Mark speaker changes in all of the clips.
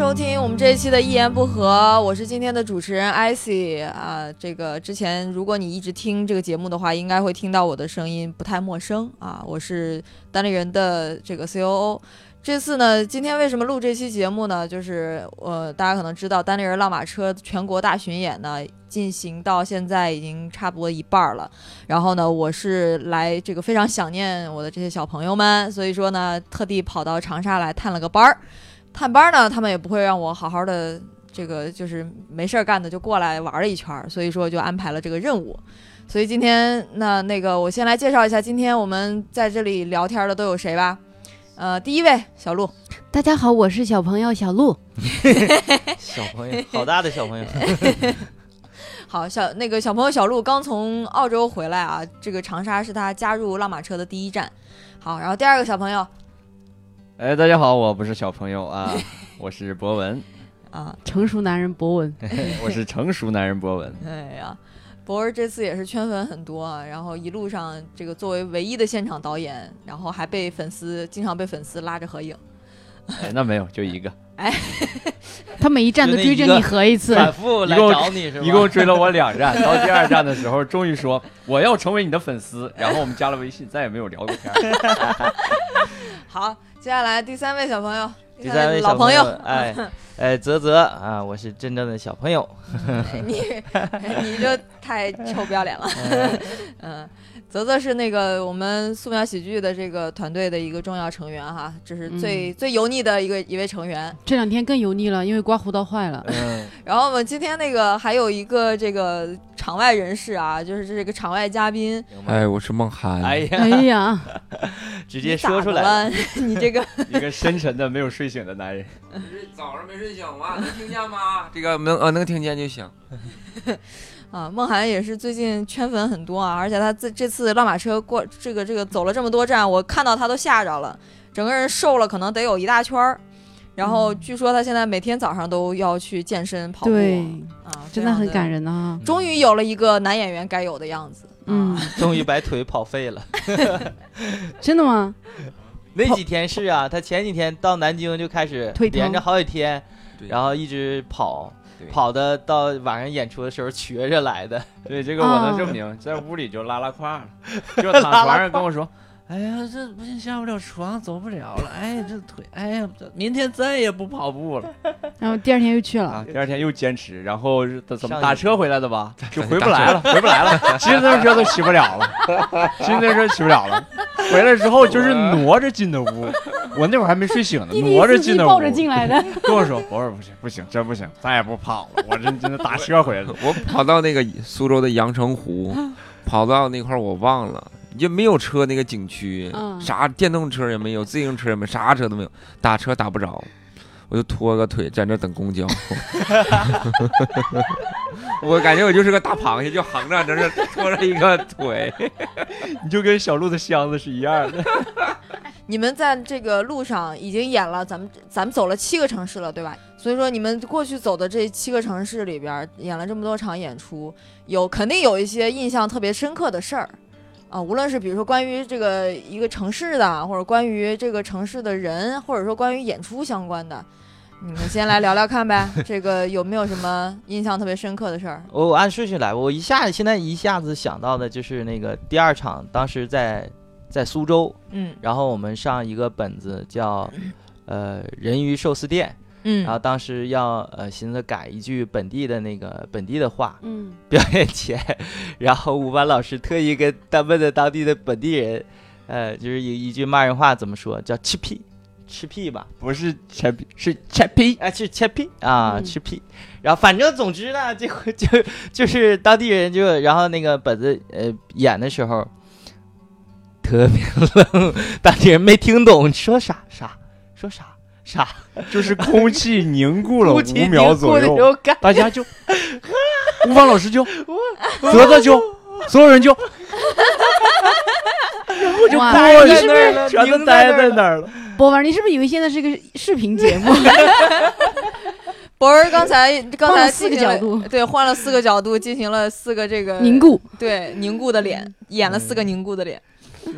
Speaker 1: 收听我们这一期的《一言不合》，我是今天的主持人艾希啊。这个之前如果你一直听这个节目的话，应该会听到我的声音不太陌生啊。我是单立人的这个 COO。这次呢，今天为什么录这期节目呢？就是呃，大家可能知道单立人浪马车全国大巡演呢进行到现在已经差不多一半了。然后呢，我是来这个非常想念我的这些小朋友们，所以说呢，特地跑到长沙来探了个班儿。探班呢，他们也不会让我好好的这个就是没事儿干的就过来玩了一圈儿，所以说就安排了这个任务。所以今天那那个我先来介绍一下今天我们在这里聊天的都有谁吧。呃，第一位小鹿，
Speaker 2: 大家好，我是小朋友小鹿。
Speaker 3: 小朋友，好大的小朋友。
Speaker 1: 好小那个小朋友小鹿刚从澳洲回来啊，这个长沙是他加入浪马车的第一站。好，然后第二个小朋友
Speaker 4: 哎，大家好，我不是小朋友啊，我是博文，
Speaker 1: 啊，
Speaker 2: 成熟男人博文，
Speaker 4: 我是成熟男人博文。
Speaker 1: 哎呀，博文这次也是圈粉很多啊，然后一路上这个作为唯一的现场导演，然后还被粉丝经常被粉丝拉着合影。
Speaker 4: 哎，那没有，就一个，哎
Speaker 2: 他每一站都追着你合一次。
Speaker 3: 反复来
Speaker 4: 一共
Speaker 3: 找你是吧？
Speaker 4: 一共追了我两站，到第二站的时候，终于说我要成为你的粉丝，然后我们加了微信，再也没有聊过天儿。
Speaker 1: 好，接下来第三位小朋友，
Speaker 3: 第三位小
Speaker 1: 老朋友，
Speaker 3: 哎哎，泽泽啊，我是真正的小朋友。
Speaker 1: 你你就太臭不要脸了。嗯，泽泽是那个我们素描喜剧的这个团队的一个重要成员哈，这是最、最油腻的一个一位成员。
Speaker 2: 这两天更油腻了，因为刮胡刀坏了。
Speaker 3: 嗯，
Speaker 1: 然后我们今天那个还有一个这个场外人士啊，就是这个场外嘉宾，
Speaker 5: 哎，我是梦涵。
Speaker 3: 哎呀，
Speaker 2: 哎呀，
Speaker 3: 直接说出来
Speaker 1: 了，你这个
Speaker 4: 一个深沉的没有睡醒的男人，
Speaker 5: 早上没睡醒吗？能听见吗？这个能呃能听见就行。
Speaker 1: 啊，梦涵也是最近圈粉很多啊，而且他这这次拉马车过这个这个走了这么多站，我看到他都吓着了，整个人瘦了可能得有一大圈儿。然后据说他现在每天早上都要去健身跑步，
Speaker 2: 对，
Speaker 1: 啊，
Speaker 2: 真的很感
Speaker 1: 人。
Speaker 2: 人啊。
Speaker 1: 终于有了一个男演员该有的样子，
Speaker 2: 嗯
Speaker 1: 啊，
Speaker 3: 终于把腿跑废了。
Speaker 2: 真的吗？
Speaker 3: 那几天是啊，他前几天到南京就开始连着好几天，然后一直跑，
Speaker 5: 对
Speaker 3: 跑的到晚上演出的时候瘸着来的。
Speaker 4: 对这个我能证明，在屋里就拉拉胯了，就躺床上跟我说。哎呀，这不行，下不了床，走不了了。哎，这腿，哎呀，这明天再也不跑步了
Speaker 2: 然后第二天又去了
Speaker 4: 啊！。第二天又坚持，然后是怎么打车回来的吧？就回不来了，回不来了，骑自行车都骑不了了，骑自行车骑不了了。回来之后就是挪着进的屋，我那会儿还没睡醒呢，挪着进的屋，
Speaker 2: 抱着进来的，
Speaker 4: 跟我说：“我说不行，不行，真不行，再也不跑了。我这真的打车回来的。
Speaker 5: 我跑到那个苏州的阳澄湖，跑到那块儿我忘了，也没有车那个景区，
Speaker 2: 嗯
Speaker 5: 啥电动车也没有，自行车也没有，啥车都没有，打车打不着。我就拖个腿在那等公交，我感觉我就是个大螃蟹，就横着在那拖着一个腿。
Speaker 4: 你就跟小鹿的箱子是一样的。
Speaker 1: 你们在这个路上已经演了，咱们咱们走了七个城市了，对吧？所以说你们过去走的这七个城市里边儿演了这么多场演出，有肯定有一些印象特别深刻的事儿啊，无论是比如说关于这个一个城市的，或者关于这个城市的人，或者说关于演出相关的，你们先来聊聊看呗。这个有没有什么印象特别深刻的事儿？
Speaker 3: 我按顺序来吧，我一下现在一下子想到的就是那个第二场，当时在在苏州，
Speaker 1: 嗯
Speaker 3: 然后我们上一个本子叫 呃人鱼寿司店，
Speaker 1: 嗯
Speaker 3: 然后当时要呃寻思改一句本地的那个本地的话
Speaker 2: 嗯，
Speaker 3: 表演前，然后伍班老师特意跟他问的当地的本地人，呃就是一一句骂人话怎么说叫吃屁。吃屁吧，
Speaker 4: 不是吃屁，是吃屁。
Speaker 3: 哎，是切屁啊，
Speaker 2: 嗯
Speaker 3: 吃屁。然后反正总之呢，这回 就就是当地人就，然后那个本子呃演的时候特别冷，当地人没听懂说啥啥说啥啥，
Speaker 4: 就是空气凝固了五秒左右，大家就，吴芳老师就，泽泽就，所有人就，
Speaker 2: 哇，
Speaker 3: 呆在
Speaker 2: 你是不是
Speaker 3: 那儿了，
Speaker 4: 全都
Speaker 3: 凝
Speaker 4: 待在
Speaker 3: 在那儿了。
Speaker 2: 博文？你是不是以为现在是个视频节目？
Speaker 1: 博文刚才刚才
Speaker 2: 四个角度
Speaker 1: 对，换了四个角度，进行了四个这个
Speaker 2: 凝固，
Speaker 1: 对凝固的脸，演了四个凝固的脸。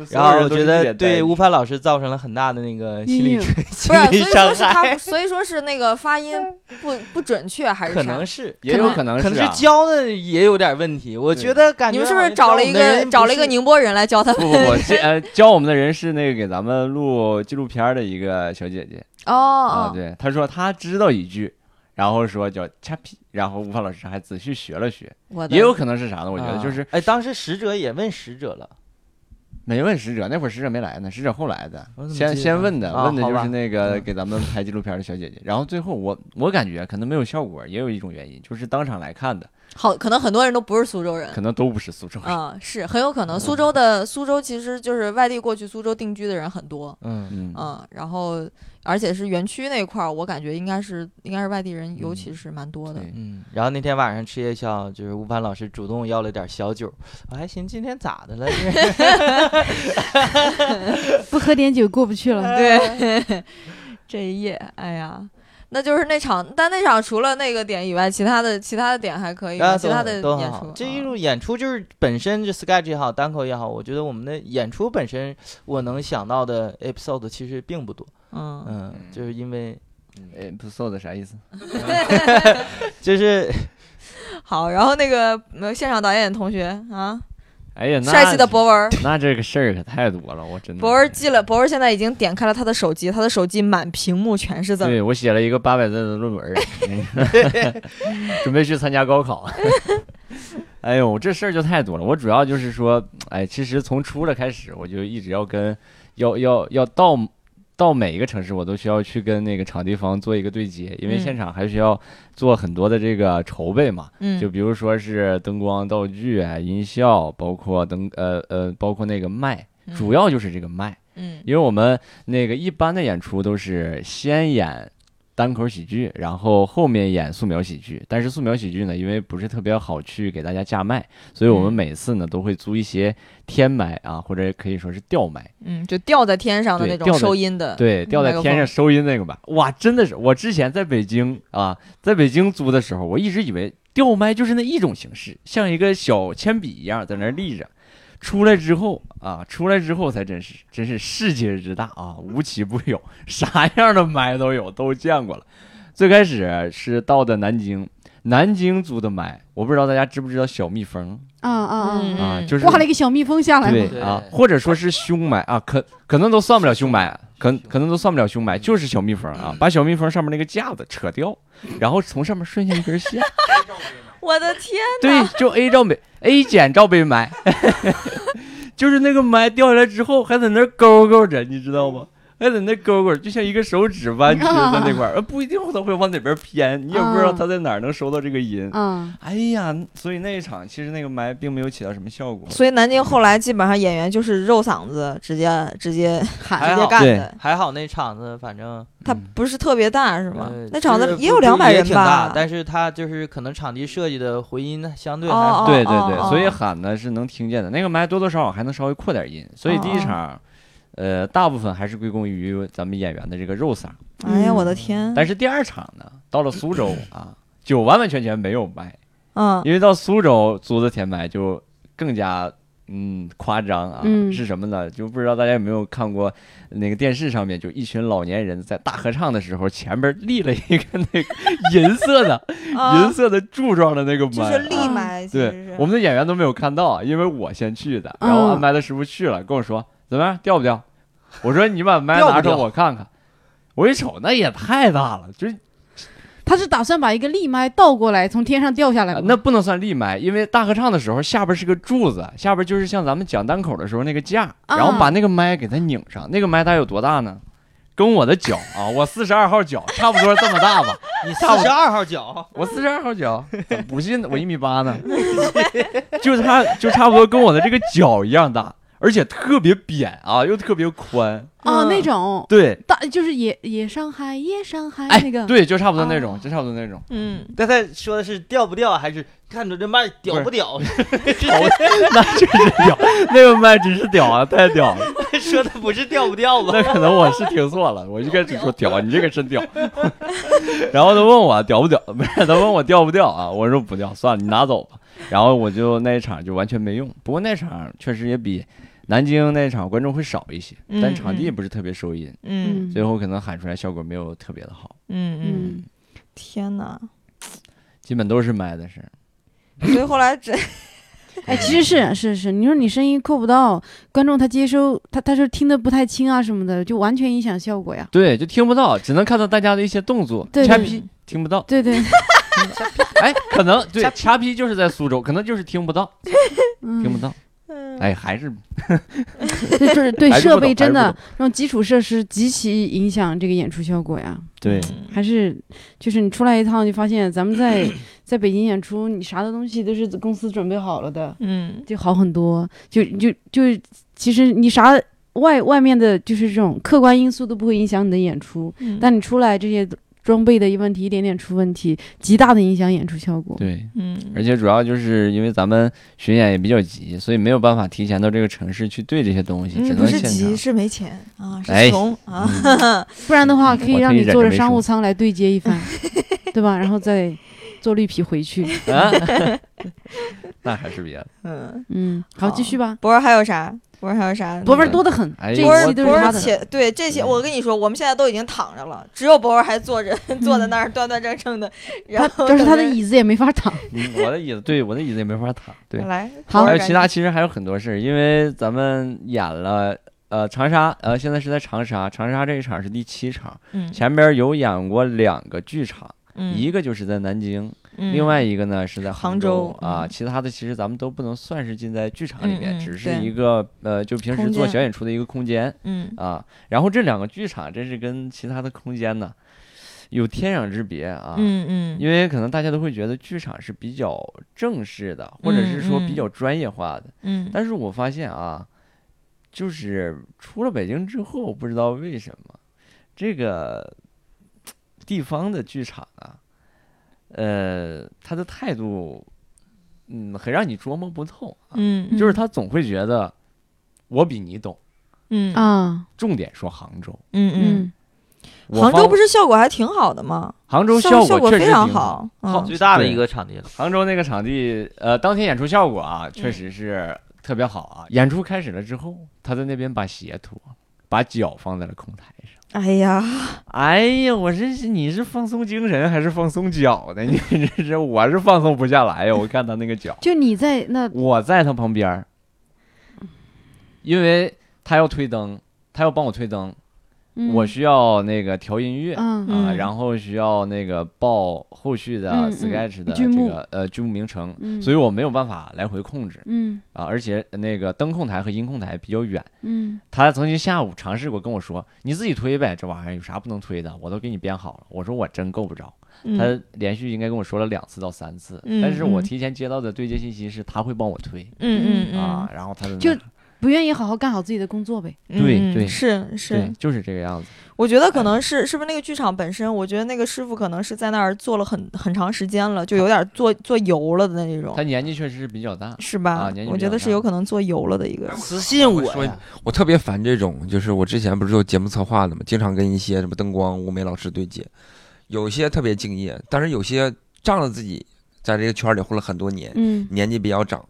Speaker 3: 然后我觉得对吴凡老师造成了很大的那个心理心
Speaker 1: 不是，所以
Speaker 3: 理伤
Speaker 1: 说是他，
Speaker 3: 害，
Speaker 1: 所以说是那个发音不 不准确还是
Speaker 3: 可
Speaker 1: 啥
Speaker 3: 能是。
Speaker 4: 也有可能
Speaker 3: 可能是
Speaker 4: 啊
Speaker 3: 教的也有点问题，我觉得感觉
Speaker 1: 你们是不是找了一个找了一个宁波人来教他们？
Speaker 4: 不不 不，这呃教我们的人是那个给咱们录纪录片的一个小姐姐
Speaker 1: 哦
Speaker 4: 啊，
Speaker 1: 哦，
Speaker 4: 对，她说她知道一句，然后说叫 chappy，然后吴凡老师还仔细学了学，也有可能是啥呢？我觉得
Speaker 3: 啊
Speaker 4: 就是
Speaker 3: 哎，当时使者也问使者了，
Speaker 4: 没问使者，那会儿使者没来呢，使者后来的先先问的，问的就是那个
Speaker 3: 嗯。
Speaker 4: 给咱们拍纪录片的小姐姐，然后最后我我感觉可能没有效果，也有一种原因，就是当场来看的，
Speaker 1: 好，可能很多人都不是苏州人
Speaker 4: 可。能都不是苏州人。
Speaker 1: 嗯，是很有可能。苏州的苏州其实就是外地过去苏州定居的人很多，
Speaker 3: 嗯，
Speaker 4: 嗯，
Speaker 1: 嗯，然后而且是园区那块儿，我感觉应该是应该是外地人，尤其是蛮多的。
Speaker 3: 嗯，然后那天晚上吃夜宵，就是吴凡老师主动要了点小酒，我还寻思今天咋的了？这
Speaker 2: 不喝点酒过不去了。
Speaker 1: 对，这一夜，哎呀，那就是那场，但那场除了那个点以外，其他的其他的点还可以，
Speaker 3: 啊，
Speaker 1: 其他的
Speaker 3: 都好
Speaker 1: 演出。。啊
Speaker 3: 这一路演出就是本身这 sketch 也好，单口也好，我觉得我们的演出本身，我能想到的 episode 其实并不多。
Speaker 1: 嗯，
Speaker 3: 嗯，就是因为
Speaker 4: episode 啥意思？
Speaker 3: 就是
Speaker 1: 好，然后那个呃现场导演同学啊，
Speaker 4: 哎呀，那
Speaker 1: 帅气的博文，
Speaker 4: 那这个事儿可太多了，我真的。
Speaker 1: 博文记了，博文现在已经点开了他的手机，他的手机满屏幕全是字。
Speaker 4: 对我写了一个八百字的论文，准备去参加高考。哎呦，这事儿就太多了。我主要就是说，哎，其实从出来开始，我就一直要跟，要要要到到每一个城市，我都需要去跟那个场地方做一个对接，因为
Speaker 1: 嗯
Speaker 4: 现场还需要做很多的这个筹备嘛。
Speaker 1: 嗯，
Speaker 4: 就比如说是灯光、道具、啊音效，包括灯呃呃，包括那个麦，
Speaker 1: 嗯
Speaker 4: 主要就是这个麦。
Speaker 1: 嗯
Speaker 4: 因为我们那个一般的演出都是先演单口喜剧，然后后面演素描喜剧。但是素描喜剧呢，因为不是特别好去给大家架麦，所以我们
Speaker 1: 嗯
Speaker 4: 每次呢都会租一些天麦啊，或者可以说是吊麦，
Speaker 1: 嗯，就吊在天上的那种收音的，
Speaker 4: 对，吊在天上收音那个吧。哇，真的是我之前在北京啊，在北京租的时候，我一直以为吊麦就是那一种形式，像一个小铅笔一样在那立着。出来之后啊，出来之后才真是，真是世界之大啊，无奇不有，啥样的麦都有，都见过了。最开始是到的南京，南京租的麦，我不知道大家知不知道小蜜蜂
Speaker 2: 啊啊
Speaker 1: 嗯
Speaker 2: 啊！
Speaker 4: 啊，就是
Speaker 2: 挂了一个小蜜蜂下来嘛。
Speaker 3: 对
Speaker 4: 对啊，或者说是胸麦啊，可可能都算不了胸麦，可可能都算不了胸麦，就是小蜜蜂啊，把小蜜蜂上面那个架子扯掉，然后从上面顺下一根线，
Speaker 1: 我的天，
Speaker 4: 对，就 A 罩杯 A 减罩杯麦，就是那个埋掉下来之后还在那勾勾着，你知道吗？还在那勾勾，就像一个手指弯曲在那块儿，呃不一定它会往哪边偏，你也不知道它在哪儿能收到这个音。
Speaker 2: 嗯，
Speaker 4: 哎呀，所以那一场其实那个麦并没有起到什么效果。
Speaker 1: 所以南京后来基本上演员就是肉嗓子，直接直接
Speaker 3: 喊
Speaker 1: 直接干的，
Speaker 3: 还好那场子，反正
Speaker 1: 它不是特别大是吗
Speaker 3: 呃？
Speaker 1: 那场子也有两百人吧
Speaker 3: 大，？但是它就是可能场地设计的回音相对还
Speaker 1: 哦
Speaker 3: 好。
Speaker 4: 对对所以喊的是能听见的，那个麦多多少少还能稍微扩点音，所以第一场，呃，大部分还是归功于咱们演员的这个肉嗓，
Speaker 1: 哎呀，我的天！
Speaker 4: 但是第二场呢，到了苏州 啊，就完完全全没有麦，
Speaker 1: 嗯
Speaker 4: 因为到苏州租的天麦就更加。嗯，夸张啊，
Speaker 2: 嗯
Speaker 4: 是什么呢？就不知道大家有没有看过那个电视上面，就一群老年人在大合唱的时候，前边立了一个那个 银色的、
Speaker 1: 啊
Speaker 4: 银色的柱状的那个麦，
Speaker 1: 就是立麦，
Speaker 4: 对，我们的演员都没有看到，因为我先去的，然后
Speaker 2: 嗯
Speaker 4: 安排的师傅去了，跟我说怎么样，掉不掉？我说你把麦 拿出来我看看。我一瞅，那也太大了，就是、
Speaker 2: 他是打算把一个立麦倒过来，从天上掉下来吗。
Speaker 4: 那不能算立麦，因为大合唱的时候下边是个柱子，下边就是像咱们讲单口的时候那个架，
Speaker 2: 啊
Speaker 4: 然后把那个麦给它拧上。那个麦大概有多大呢？跟我的脚啊，我四十二号脚差不多这么大吧。
Speaker 3: 你四十二号脚，
Speaker 4: 我四十二号脚，不信我一米八呢，就差就差不多跟我的这个脚一样大，而且特别扁啊，又特别宽。
Speaker 2: 啊，
Speaker 1: 嗯
Speaker 2: 那种
Speaker 4: 对，
Speaker 2: 大就是野野上海，野上海
Speaker 4: 哎
Speaker 2: 那个。
Speaker 4: 对，就差不多那种，
Speaker 2: 哦
Speaker 4: 就差不多那种。
Speaker 1: 嗯，
Speaker 3: 但他说的是掉不掉，还是看着这麦屌不屌？
Speaker 4: 那真是屌，那个麦真是屌啊，太屌了。
Speaker 3: 说的不是掉不掉吧？
Speaker 4: 那可能我是听错了，我应该只说屌，你这个真屌。然后他问我屌不屌，不是他问我掉不掉啊？我说不掉，算了，你拿走吧。然后我就那一场就完全没用，不过那场确实也比南京那场观众会少一些，
Speaker 1: 嗯
Speaker 4: 但场地
Speaker 1: 嗯
Speaker 4: 不是特别收音，
Speaker 1: 嗯
Speaker 4: 最后可能喊出来效果没有特别的好，
Speaker 1: 嗯嗯，
Speaker 2: 嗯，
Speaker 1: 天哪！
Speaker 4: 基本都是麦的声。
Speaker 1: 所以后来这
Speaker 2: 哎，其实是是是，你说你声音扣不到，观众他接收他他说听得不太清啊什么的，就完全影响效果呀。
Speaker 4: 对，就听不到，只能看到大家的一些动作，
Speaker 2: 对对
Speaker 4: 掐批听不到。
Speaker 2: 对对，
Speaker 4: 哎，可能对掐批就是在苏州，可能就是听不到，
Speaker 2: 嗯，
Speaker 4: 听不到。哎，还是，
Speaker 2: 就是对设备真的
Speaker 4: 懂还是不懂
Speaker 2: 这种基础设施极其影响这个演出效果呀。
Speaker 4: 对，
Speaker 2: 还是就是你出来一趟就发现咱们在 在北京演出，你啥的东西都是公司准备好了的，
Speaker 1: 嗯
Speaker 2: 就好很多。就就就其实你啥外外面的就是这种客观因素都不会影响你的演出，
Speaker 1: 嗯，
Speaker 2: 但你出来这些装备的一问题，一点点出问题，极大的影响演出效果。
Speaker 4: 对，
Speaker 1: 嗯，
Speaker 4: 而且主要就是因为咱们巡演也比较急，所以没有办法提前到这个城市去对这些东西，只能现场。
Speaker 1: 急是没钱啊，是
Speaker 4: 哎
Speaker 1: 穷啊，
Speaker 2: 不然的话，可以让你坐着商务舱来对接一番，对吧？然后再坐绿皮回去。
Speaker 4: 啊，那还是别的。
Speaker 1: 嗯，
Speaker 2: 嗯，好，继续吧。
Speaker 1: 博儿还有啥？博儿还有啥？
Speaker 2: 博文多得很，
Speaker 4: 哎
Speaker 2: 这都是他的。
Speaker 1: 且对这些，我跟你说，我们现在都已经躺着了，只有博文还坐着，坐在那儿端端正正的，然后
Speaker 2: 他但是他的椅子也没法躺。
Speaker 4: 嗯我的椅子，对我的椅子也没法躺。对，
Speaker 1: 来，
Speaker 2: 好
Speaker 4: 还有其他，其实还有很多事儿，因为咱们演了。呃，长沙，呃，现在是在长沙，长沙这一场是第七场，
Speaker 1: 嗯
Speaker 4: 前边有演过两个剧场，
Speaker 1: 嗯。
Speaker 4: 一个就是在南京，
Speaker 1: 嗯。
Speaker 4: 另外一个呢是在
Speaker 1: 杭
Speaker 4: 州
Speaker 1: 州
Speaker 4: 啊，
Speaker 1: 嗯。
Speaker 4: 其他的其实咱们都不能算是进在剧场里面，只是一个呃，就平时做小演出的一个空间
Speaker 1: 嗯。
Speaker 4: 啊。然后这两个剧场真是跟其他的空间呢有天壤之别啊。
Speaker 1: 嗯嗯，
Speaker 4: 因为可能大家都会觉得剧场是比较正式的，或者是说比较专业化的，
Speaker 1: 嗯。
Speaker 4: 但是我发现啊，就是出了北京之后，不知道为什么，这个地方的剧场啊，呃，他的态度，嗯，很让你琢磨不透啊。
Speaker 1: 嗯，
Speaker 4: 就是他总会觉得我比你懂，
Speaker 1: 嗯
Speaker 2: 啊，
Speaker 4: 重点说杭州，
Speaker 1: 嗯嗯，杭州不是效果还挺好的吗？
Speaker 4: 杭州
Speaker 1: 效果
Speaker 4: 果确实
Speaker 1: 非常
Speaker 4: 挺好。
Speaker 1: 好，嗯
Speaker 3: 最大的一个场地了。
Speaker 4: 杭州那个场地，呃，当天演出效果啊，确
Speaker 1: 嗯
Speaker 4: 实是特别好啊。演出开始了之后，他在那边把鞋脱了，把脚放在了空台上。
Speaker 1: 哎呀，
Speaker 4: 哎呀，我这是你是放松精神还是放松脚呢？你这是我是放松不下来呀！我看他那个脚，
Speaker 2: 就你在那，
Speaker 4: 我在他旁边儿，因为他要推灯，他要帮我推灯，
Speaker 2: 嗯
Speaker 4: 我需要那个调音乐。
Speaker 2: 嗯
Speaker 4: 啊，
Speaker 1: 嗯
Speaker 4: 然后需要那个报后续的 sketch 的这个呃剧目名称，
Speaker 2: 嗯，
Speaker 4: 所以我没有办法来回控制
Speaker 2: 嗯
Speaker 4: 啊，而且那个灯控台和音控台比较远。
Speaker 2: 嗯
Speaker 4: 他曾经下午尝试过跟我说：“你自己推呗，这玩意儿有啥不能推的？我都给你编好了。”我说：“我真够不着。”
Speaker 1: 嗯
Speaker 4: 他连续应该跟我说了两次到三次，
Speaker 1: 嗯
Speaker 4: 但是我
Speaker 1: 嗯
Speaker 4: 提前接到的对接信息是他会帮我推、
Speaker 1: 嗯嗯
Speaker 4: 啊，然后他
Speaker 2: 就不愿意好好干好自己的工作呗。
Speaker 1: 嗯，嗯
Speaker 4: 对对
Speaker 1: 是是，，
Speaker 4: 就是这个样子。
Speaker 1: 我觉得可能是是不是那个剧场本身，我觉得那个师傅可能是在那儿做了很很长时间了，就有点做做油了的那种
Speaker 4: 他，年纪确实是比较大，
Speaker 1: 是吧？
Speaker 4: 啊年纪
Speaker 1: 我觉得是有可能做油了的一个。
Speaker 3: 私信我
Speaker 5: 说，我特别烦这种，就是我之前不是做节目策划的嘛，经常跟一些什么灯光、舞美老师对接，有些特别敬业，但是有些仗着自己在这个圈里混了很多年，
Speaker 2: 嗯
Speaker 5: 年纪比较长，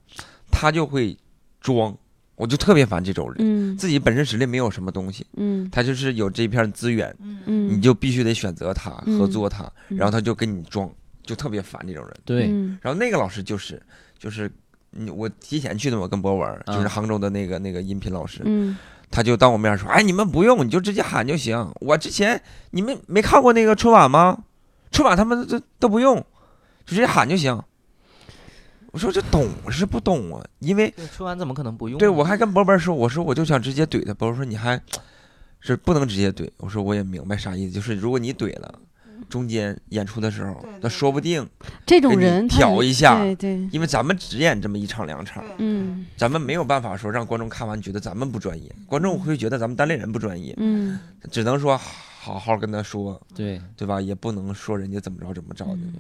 Speaker 5: 他就会装，我就特别烦这种人，
Speaker 2: 嗯
Speaker 5: 自己本身实力没有什么东西，
Speaker 2: 嗯
Speaker 5: 他就是有这片资源，
Speaker 2: 嗯，
Speaker 5: 你就必须得选择他，
Speaker 2: 嗯
Speaker 5: 合作他，
Speaker 2: 嗯
Speaker 5: 然后他就跟你装，就特别烦这种人。
Speaker 4: 对，
Speaker 2: 嗯
Speaker 5: 然后那个老师就是就是。嗯，我提前去的嘛，跟博文，
Speaker 4: 啊
Speaker 5: 就是杭州的那个那个音频老师，
Speaker 2: 嗯
Speaker 5: 他就当我面说：“哎，你们不用，你就直接喊就行。我之前你们没看过那个春晚吗？春晚他们都都不用，就直接喊就行。”我说这懂是不懂啊？因为
Speaker 3: 对春晚怎么可能不用呢？
Speaker 5: 对我还跟博文说，我说我就想直接怼他。博文说你还是不能直接怼。我说我也明白啥意思，就是如果你怼了，中间演出的时候，那说不定，
Speaker 2: 这种人
Speaker 5: 挑一下
Speaker 2: 对对，
Speaker 5: 因为咱们只演这么一场两场，
Speaker 2: 嗯
Speaker 5: 咱们没有办法说让观众看完觉得咱们不专业，观众会觉得咱们单立人不专业。
Speaker 2: 嗯
Speaker 5: 只能说好好跟他说，
Speaker 4: 对，
Speaker 5: 对吧？也不能说人家怎么着怎么着的。
Speaker 2: 嗯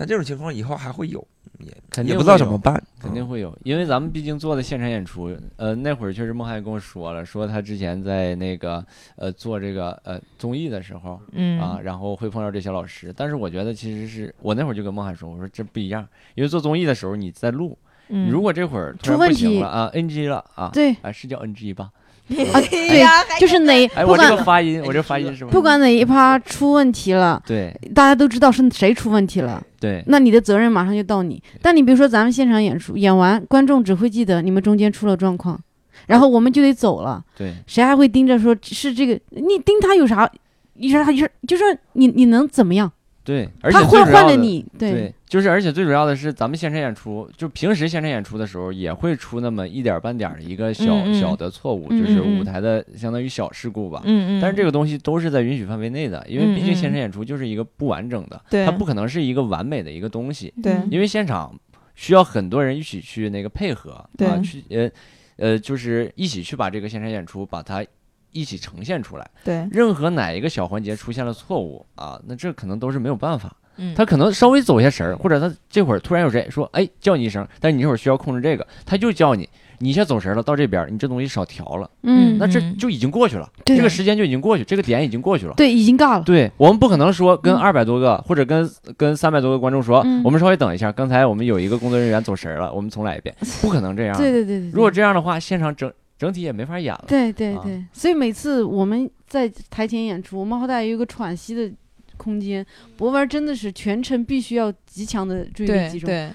Speaker 5: 但这种情况以后还会有，也
Speaker 4: 肯定
Speaker 5: 也不知道怎么办。
Speaker 4: 肯定会有，因为咱们毕竟做的现场演出，呃，那会儿确实孟涵跟我说了，说他之前在那个呃做这个呃综艺的时候
Speaker 1: 嗯
Speaker 4: 啊，然后会碰到这些老师，但是我觉得其实是我那会儿就跟孟涵说，我说这不一样，因为做综艺的时候你在录，
Speaker 1: 嗯
Speaker 4: 如果这会儿突
Speaker 2: 出
Speaker 4: 然不行
Speaker 2: 问题
Speaker 4: 了啊，NG 了啊，
Speaker 2: 对
Speaker 4: 哎是叫 NG 吧？
Speaker 2: 啊，对，就是哪
Speaker 4: 哎，我这
Speaker 2: 不管
Speaker 4: 个发音，我这发音是吗？
Speaker 2: 不管哪一趴出问题了，
Speaker 4: 对
Speaker 2: 大家都知道是谁出问题了，
Speaker 4: 对
Speaker 2: 那你的责任马上就到你。但你比如说咱们现场演出，演完观众只会记得你们中间出了状况，然后我们就得走了，
Speaker 4: 对
Speaker 2: 谁还会盯着说是这个？你盯他有啥？你说他就是就说你你能怎么样？
Speaker 4: 对，而且最主要的
Speaker 2: 换了你，对
Speaker 4: 对，就是而且最主要的是，咱们现场演出，就平时现场演出的时候，也会出那么一点儿半点儿的一个小、
Speaker 1: 嗯嗯。
Speaker 4: 小的错误，
Speaker 2: 嗯
Speaker 4: 就是舞台的相当于小事故吧。
Speaker 1: 嗯嗯，
Speaker 4: 但是这个东西都是在允许范围内的，因为毕竟现场演出就是一个不完整的，
Speaker 1: 对
Speaker 4: 它不可能是一个完美的一个东西，
Speaker 1: 对。
Speaker 2: 嗯
Speaker 4: 因为现场需要很多人一起去那个配合，
Speaker 1: 对
Speaker 4: 啊，去呃呃，就是一起去把这个现场演出把它一起呈现出来。
Speaker 1: 对，
Speaker 4: 任何哪一个小环节出现了错误啊，那这可能都是没有办法。
Speaker 1: 嗯。
Speaker 4: 他可能稍微走一下神儿，或者他这会儿突然有谁说，哎，叫你一声，但是你这会儿需要控制这个，他就叫你，你一下走神儿了，到这边儿你这东西少调了，
Speaker 2: 嗯，
Speaker 4: 那这
Speaker 1: 嗯。
Speaker 4: 就已经过去了，这个时间就已经过去，这个点已经过去了。
Speaker 2: 对已经尬了，
Speaker 4: 对我们不可能说跟
Speaker 2: 嗯。
Speaker 4: 二百多个、或者跟跟三百多个观众说，
Speaker 2: 嗯。
Speaker 4: 我们稍微等一下，刚才我们有一个工作人员走神儿了，我们重来一遍，不可能这样。
Speaker 2: 对对对对，对。
Speaker 4: 如果这样的话，现场整整体也没法演了。啊
Speaker 2: 对对对，所以每次我们在台前演出，我们好歹有一个喘息的空间。博文真的是全程必须要极强的注意力集中，
Speaker 1: 对，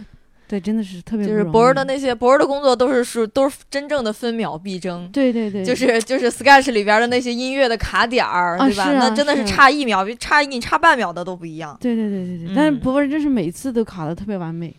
Speaker 2: 对真的是特别
Speaker 1: 就是博儿的那些博儿的工作都是是都是真正的分秒必争。
Speaker 2: 对对对，
Speaker 1: 就是就是 Sketch 里边的那些音乐的卡点儿，
Speaker 2: 啊
Speaker 1: 对吧？
Speaker 2: 啊
Speaker 1: 那真的是
Speaker 2: 是
Speaker 1: 差一秒，比差你差半秒的都不一样。
Speaker 2: 对对对对对，但是
Speaker 1: 嗯
Speaker 2: 博文真是每次都卡的特别完美。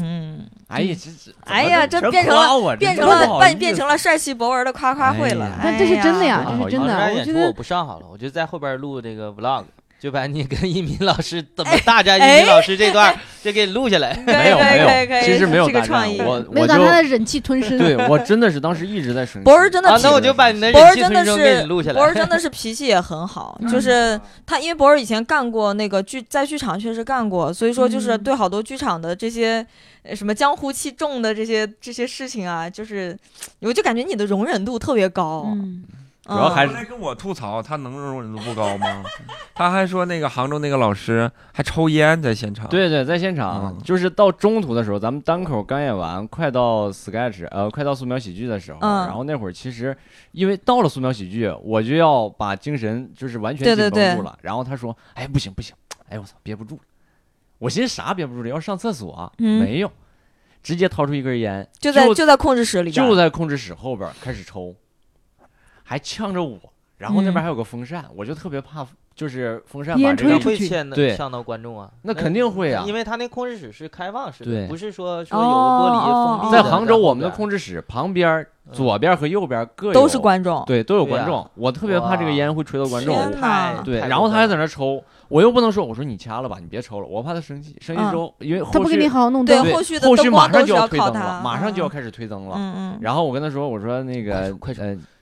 Speaker 1: 嗯，
Speaker 4: 哎呀，这这
Speaker 1: 哎呀这变成了变成了变变成了帅气博文的夸夸会了。
Speaker 2: 但这是真的呀
Speaker 1: 哎
Speaker 2: 这是真的
Speaker 3: 我
Speaker 2: 觉得我
Speaker 3: 不上好了，我就在后边录这个 vlog，就把你跟一鸣老师怎么大战一鸣老师这段就给录下来。
Speaker 4: 没有没有，其实没有
Speaker 1: 这个
Speaker 4: 大战，
Speaker 1: 创意
Speaker 4: 我
Speaker 2: 没有
Speaker 4: 我就
Speaker 2: 把他的忍气吞声。
Speaker 4: 对 我真的是当时一直在生气。
Speaker 1: 博儿真的
Speaker 3: 啊，那我就把你的
Speaker 1: 博儿
Speaker 3: 忍气
Speaker 1: 真的
Speaker 3: 吞声给
Speaker 1: 是
Speaker 3: 你录下
Speaker 1: 博儿。真的是脾气也很好，就是他，因为博儿以前干过那个剧，在剧场确实干过，所以说就是
Speaker 2: 嗯
Speaker 1: 对好多剧场的这些呃什么江湖气重的这些这些事情啊，就是我就感觉你的容忍度特别高，
Speaker 2: 嗯，
Speaker 1: 嗯
Speaker 4: 主要还是
Speaker 5: 来跟我吐槽，他能容忍度不高吗？他还说那个杭州那个老师还抽烟在现场。，
Speaker 4: 对对，在现场、
Speaker 5: 嗯
Speaker 4: 就是到中途的时候，咱们单口刚演完，快到 sketch，呃，快到素描喜剧的时候，
Speaker 1: 嗯
Speaker 4: 然后那会儿其实因为到了素描喜剧，我就要把精神就是完全紧绷住了。然后他说：“哎，不行不行，哎我操，憋不住了。”我寻思啥憋不住了？要上厕所、
Speaker 1: 嗯
Speaker 4: 没有，直接掏出一根烟，
Speaker 1: 就在
Speaker 4: 就
Speaker 1: 就在控制室里，
Speaker 4: 就在控制室后边开始抽，还呛着我。然后那边
Speaker 1: 嗯
Speaker 4: 还有个风扇，我就特别怕，就是风扇
Speaker 2: 烟
Speaker 4: 把这个
Speaker 3: 那
Speaker 2: 吹出去
Speaker 3: 会牵的
Speaker 4: 对
Speaker 3: 伤到观众啊？
Speaker 4: 那肯定会啊
Speaker 3: 因为他那控制室是开放式
Speaker 4: 对
Speaker 3: 的，不是说说有个玻璃
Speaker 1: 哦
Speaker 3: 封闭的。
Speaker 4: 在杭州，我们的控制室旁边左边和右边各有
Speaker 1: 都是观众，
Speaker 4: 对，都有观众。我特别怕这个烟会吹到观众。对，然后他还在那抽，我又不能说，我说你掐了吧，你别抽了，我怕他生气。生气之后，因为后续
Speaker 2: 他不给你好好弄
Speaker 1: 对
Speaker 2: 灯，
Speaker 4: 对
Speaker 1: 后续的
Speaker 4: 后续
Speaker 1: 灯光
Speaker 4: 马上就
Speaker 1: 都要
Speaker 4: 推灯了，马上就要
Speaker 1: 嗯
Speaker 4: 开始推灯了。
Speaker 1: 嗯嗯
Speaker 4: 然后我跟他说，我说那个
Speaker 3: 快